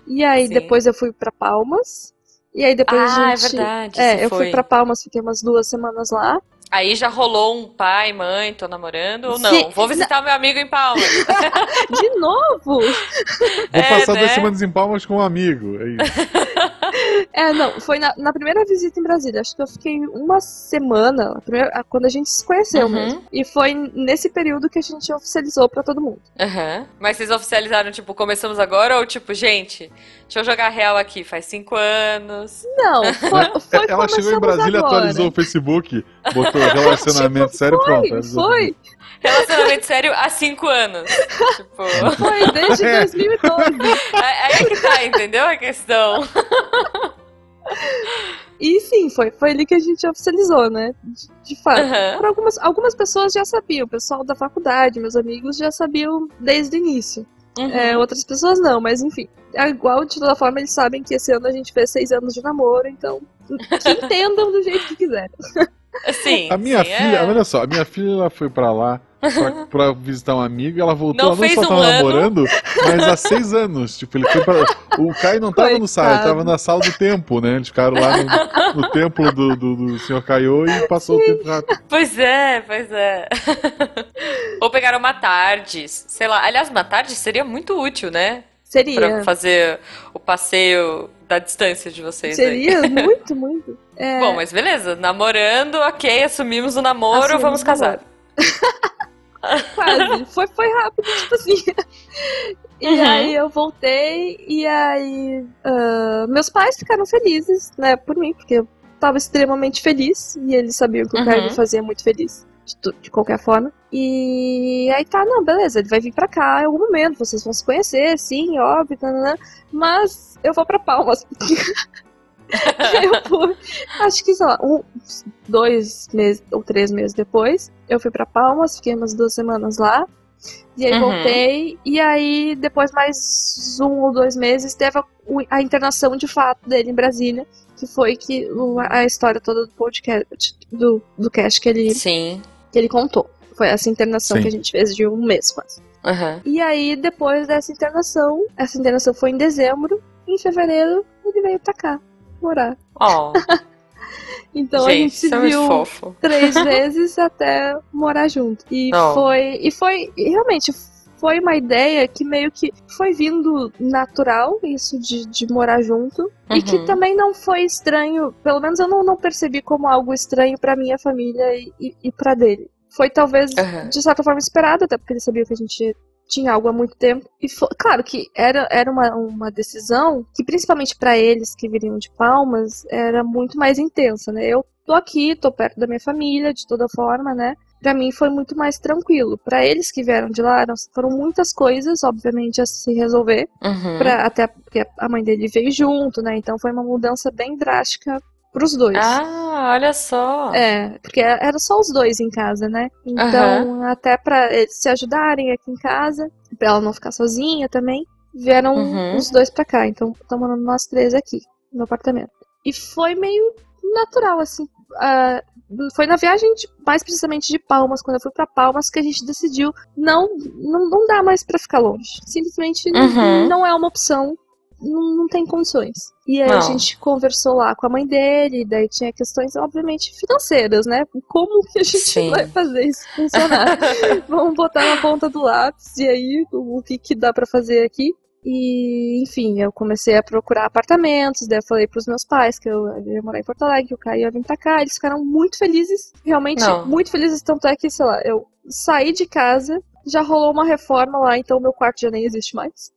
e aí Sim. depois eu fui pra Palmas, e aí depois ah, a é gente. verdade. É, eu foi. fui pra Palmas, fiquei umas duas semanas lá. Aí já rolou um pai, mãe, tô namorando ou não? Sim. Vou visitar o meu amigo em Palmas. De novo! Vou É, passar né? duas semanas em Palmas com um amigo. É isso. É, não, foi na, na primeira visita em Brasília. Acho que eu fiquei uma semana, a primeira- quando a gente se conheceu Uhum. mesmo. E foi nesse período que a gente oficializou pra todo mundo. Aham. Mas vocês oficializaram, tipo, começamos agora ou tipo, gente, deixa eu jogar real aqui, faz cinco anos. Não, foi, foi Ela chegou em Brasília, agora. atualizou o Facebook, botou relacionamento sério pronto. Foi, avisou. foi, Relacionamento sério há cinco anos. tipo, foi, desde É. 2012. aí é que tá, entendeu a questão? E sim, foi, foi ali que a gente oficializou, né? De, de fato. Por algumas, algumas pessoas já sabiam, o pessoal da faculdade, meus amigos já sabiam desde o início. Uhum. É, outras pessoas não, mas enfim. É igual, de toda forma, eles sabem que esse ano a gente fez seis anos de namoro, então que entendam do jeito que quiserem. Sim. A minha sim, filha, é. olha só, a minha filha ela foi pra lá pra, pra visitar um amigo e ela voltou, Não ela não fez só um tava ano. namorando, mas há seis anos. Tipo, ele foi pra. O Caio não tava no site, ele Coitado. tava na sala do tempo, né? Eles ficaram lá no, no templo do, do, do senhor Caio e passou o tempo rápido. Pois é, pois é. Ou pegar uma tarde, sei lá. Aliás, uma tarde seria muito útil, né? Pra Seria. fazer o passeio da distância de vocês aí. Seria muito, muito. É, Bom, mas beleza, namorando, ok, assumimos o namoro, Assumimos vamos casar. quase. Foi, foi rápido, tipo assim. E Uhum. aí eu voltei, e aí ah, meus pais ficaram felizes, né, por mim, porque eu tava extremamente feliz, e eles sabiam que o Uhum. Caio me fazia muito feliz, de, qualquer forma. E aí tá, não, beleza, ele vai vir pra cá em algum momento, vocês vão se conhecer, sim, óbvio, tanana, mas eu vou pra Palmas. eu fui, acho que, sei lá, um, dois meses ou três meses depois, eu fui pra Palmas, fiquei umas duas semanas lá. E aí Uhum. voltei, e aí depois mais um ou dois meses teve a, a internação de fato dele em Brasília, que foi que a história toda do podcast, do, do cast que ele, Sim. que ele contou. Foi essa internação Sim. que a gente fez de um mês quase. Aham. E aí, depois dessa internação, essa internação foi em dezembro, em fevereiro ele veio pra cá morar. Oh, Então a gente, gente se é viu fofo. três vezes até morar junto. E Oh. foi. E foi. e realmente foi uma ideia que meio que foi vindo natural, isso de, de morar junto. E que Uhum. também não foi estranho, pelo menos eu não, não percebi como algo estranho pra minha família e, e, e pra dele. Foi talvez, Aham. de certa forma, esperado, até porque ele sabia que a gente tinha algo há muito tempo. E foi, claro que era, era uma, uma decisão que, principalmente pra eles que viriam de Palmas, era muito mais intensa, né? Eu tô aqui, tô perto da minha família, de toda forma, né? Pra mim foi muito mais tranquilo. Pra eles que vieram de lá, foram muitas coisas, obviamente, a se resolver. Uhum. Pra, até porque a mãe dele veio junto, né? Então foi uma mudança bem drástica pros dois. Ah, olha só. É, porque era só os dois em casa, né? Então, até pra eles se ajudarem aqui em casa, pra ela não ficar sozinha também, vieram Uhum. os dois pra cá. Então, estamos morando nós três aqui, no apartamento. E foi meio natural, assim. ah, foi na viagem, de- mais precisamente de Palmas, quando eu fui pra Palmas, que a gente decidiu não, não, não dá mais pra ficar longe. Simplesmente Uhum. não é uma opção não, não tem condições. E aí Não. a gente conversou lá com a mãe dele, daí tinha questões, obviamente, financeiras, né? Como que a gente Sim. vai fazer isso funcionar? Vamos botar na ponta do lápis, e aí o, que, que dá pra fazer aqui? E, enfim, eu comecei a procurar apartamentos, daí eu falei pros meus pais que eu ia morar em Porto Alegre, que o Caio ia vir pra cá, eles ficaram muito felizes, realmente Não. muito felizes, tanto é que, sei lá, eu saí de casa, já rolou uma reforma lá, então meu quarto já nem existe mais.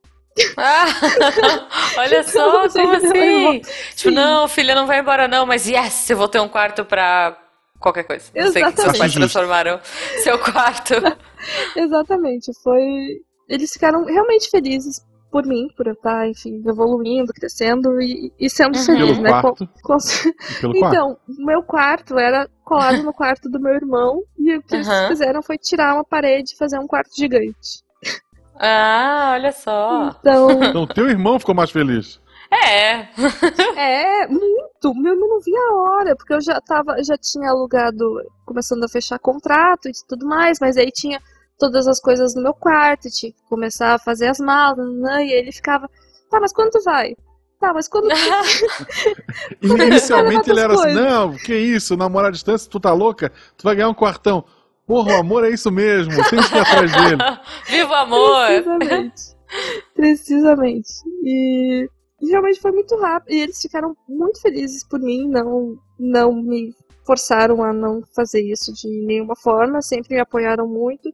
Ah, olha só, como assim? Tipo, não, filha, não vai embora não, mas yes, eu vou ter um quarto pra qualquer coisa. Não sei o que seus Exatamente. pais transformaram seu quarto. Exatamente, foi. Eles ficaram realmente felizes por mim, por eu estar, enfim, evoluindo, crescendo e, e sendo Uhum. feliz, Pelo né? quarto Com- com- pelo quarto. Então, o meu quarto era colado no quarto do meu irmão e o que eles Uhum. fizeram foi tirar uma parede e fazer um quarto gigante. Ah, olha só. Então, Então, teu irmão ficou mais feliz. É. é muito. Meu irmão não via a hora, porque eu já tava, já tinha alugado, começando a fechar contrato e tudo mais, mas aí tinha todas as coisas no meu quarto, tinha que começar a fazer as malas, né? E ele ficava, tá, mas quando tu vai? Tá, mas quando Inicialmente ele era assim: coisas. não, que isso, namorar à distância, tu tá louca? Tu vai ganhar um quartão. Porra, o amor é isso mesmo, temos que ir atrás dele. Viva o amor! Precisamente. Precisamente. E, e realmente foi muito rápido. E eles ficaram muito felizes por mim, não, não me forçaram a não fazer isso de nenhuma forma, sempre me apoiaram muito.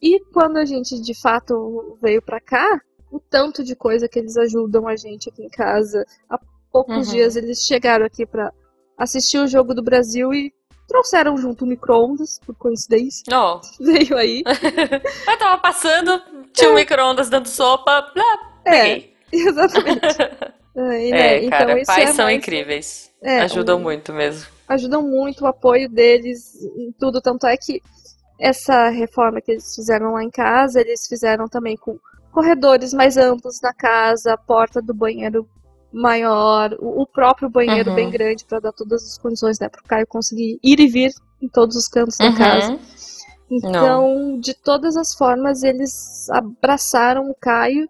E quando a gente de fato veio pra cá, o tanto de coisa que eles ajudam a gente aqui em casa. Há poucos Uhum. dias eles chegaram aqui pra assistir o jogo do Brasil e trouxeram junto um micro-ondas, por coincidência. Não. Veio aí. Eu tava passando, tinha um micro-ondas dando sopa. Ah, É, peguei. exatamente. É, né, É, cara, então isso pais é são mais- incríveis. é, Ajudam um- muito mesmo. Ajudam muito o apoio deles em tudo. Tanto é que essa reforma que eles fizeram lá em casa, eles fizeram também com corredores mais amplos na casa, a porta do banheiro maior, o próprio banheiro Uhum. bem grande para dar todas as condições, né, para o Caio conseguir ir e vir em todos os cantos da casa. Uhum. Então, de todas as formas, eles abraçaram o Caio,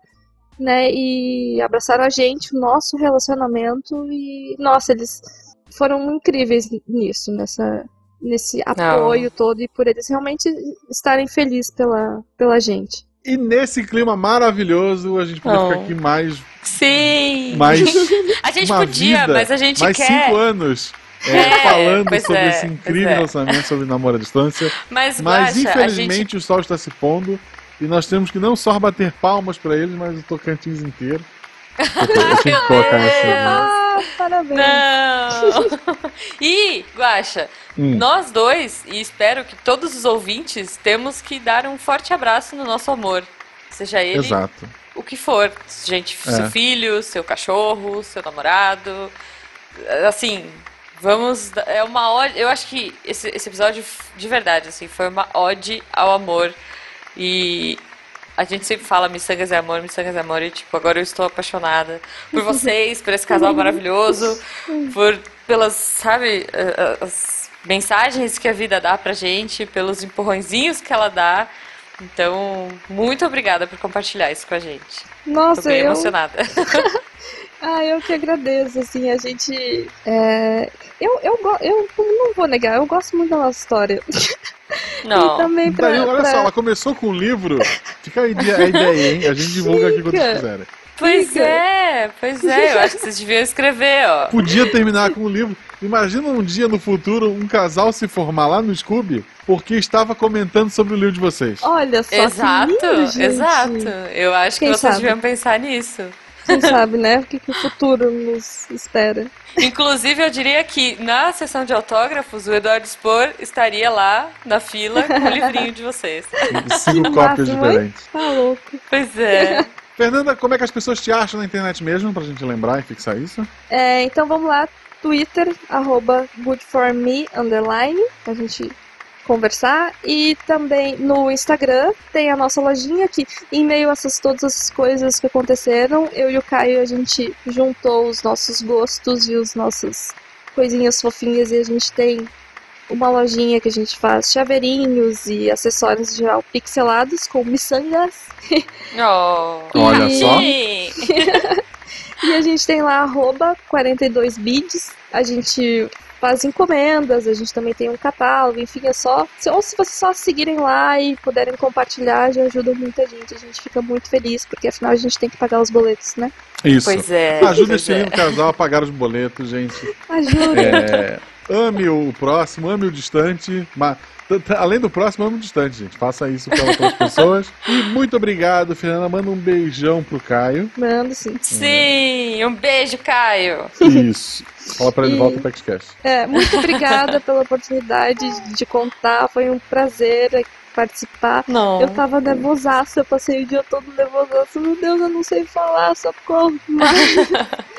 né? E abraçaram a gente, o nosso relacionamento. E, nossa, eles foram incríveis nisso, nessa, nesse apoio todo. E por eles realmente estarem felizes pela, pela gente. E nesse clima maravilhoso, a gente podia Oh. ficar aqui mais, Sim! mais, A gente podia, vida, mas a gente mais quer. cinco anos é, É, falando sobre é, esse incrível é. lançamento sobre namoro à distância. Mas, Mas Guaxa, a gente infelizmente o sol está se pondo e nós temos que não só bater palmas para eles, mas o Tocantins inteiro. Eu, tinha que colocar essa. né? Ah, parabéns! Não! e, Guaxa, Hum. nós dois, e espero que todos os ouvintes, temos que dar um forte abraço no nosso amor. Seja ele Exato. o que for. Gente, É. seu filho, seu cachorro, seu namorado. assim, vamos. É uma ode. Eu acho que esse, esse episódio, de verdade, assim, foi uma ode ao amor. E a gente sempre fala miçangas é amor, miçangas é amor, e tipo, agora eu estou apaixonada por vocês, por esse casal maravilhoso, por pelas, sabe, as mensagens que a vida dá pra gente, pelos empurrõezinhos que ela dá. Então, muito obrigada por compartilhar isso com a gente. Nossa, Tô bem eu... emocionada. Ah, eu que agradeço, assim, a gente. É... Eu, eu, go- eu não vou negar, eu gosto muito da nossa história. Não. E também pra. Daí, olha pra- só, ela começou com um livro. Fica aí a ideia, hein? A gente divulga aqui quando quiserem. Pois Fica. é, pois é, eu acho que vocês deviam escrever, ó. Podia terminar com um livro. Imagina um dia no futuro um casal se formar lá no Scooby porque estava comentando sobre o livro de vocês. Olha só Exato, que lindo, gente. exato. Eu acho que Quem vocês sabe? deviam pensar nisso. Quem sabe, né? O que, que o futuro nos espera. Inclusive, eu diria que na sessão de autógrafos, o Eduardo Spor estaria lá na fila com o livrinho de vocês. Cinco cópias diferentes. Tá louco. Pois é. Fernanda, como é que as pessoas te acham na internet mesmo, pra gente lembrar e fixar isso? É, então vamos lá, Twitter, arroba goodforme, underline, pra gente conversar. E também no Instagram tem a nossa lojinha que, em meio a essas, todas essas coisas que aconteceram, eu e o Caio, a gente juntou os nossos gostos e os nossos coisinhas fofinhas e a gente tem uma lojinha que a gente faz chaveirinhos e acessórios em geral pixelados com miçangas. Oh. Olha só. E a gente tem lá arroba 42bids. A gente faz encomendas, a gente também tem um catálogo, enfim, é só. se- Ou se vocês só seguirem lá e puderem compartilhar, já ajuda muita gente. A gente fica muito feliz, porque afinal a gente tem que pagar os boletos, né? Isso. Pois é. Ajuda pois esse é. casal a pagar os boletos, gente. Ajuda. É, ame o próximo, ame o distante. Mas, além do próximo, ame o distante, gente. Faça isso para outras pessoas. E muito obrigado, Fernanda. Manda um beijão pro Caio. Mando sim. Sim, um beijo, Caio. Isso. Fala pra ele, E- volta pro PaxCast. É, muito obrigada pela oportunidade de contar. Foi um prazer é, participar. Não. Eu tava nervosaça, eu passei o dia todo nervosaça. Meu Deus, eu não sei falar, socorro. Mas,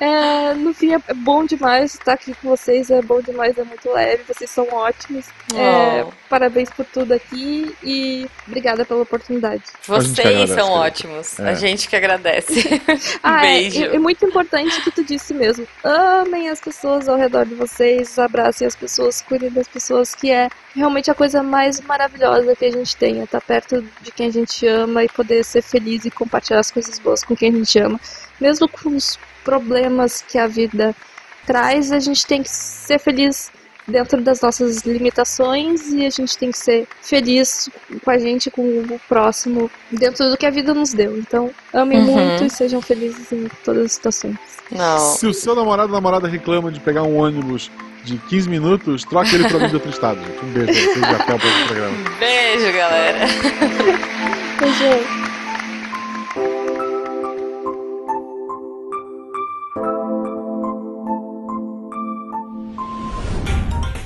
é, no fim, é bom demais estar aqui com vocês. É bom demais, é muito leve. Vocês são ótimos. É, Oh. parabéns por tudo aqui e obrigada pela oportunidade. Vocês agradece, são ótimos. É. A gente que agradece. Um Ah, é, beijo. e, e muito importante o que tu disse mesmo. Amem as pessoas ao redor de vocês, abracem as pessoas, cuidem das pessoas, que é realmente a coisa mais maravilhosa que a gente tem. É estar perto de quem a gente ama e poder ser feliz e compartilhar as coisas boas com quem a gente ama. Mesmo com os problemas que a vida traz, a gente tem que ser feliz dentro das nossas limitações e a gente tem que ser feliz com a gente, com o próximo, dentro do que a vida nos deu. Então, amem Uhum. muito e sejam felizes em todas as situações. Não. Se o seu namorado ou namorada reclama de pegar um ônibus de 15 minutos, troque ele pra mim de outro estado, gente. Um beijo e até o próximo programa. Beijo, galera. Beijo.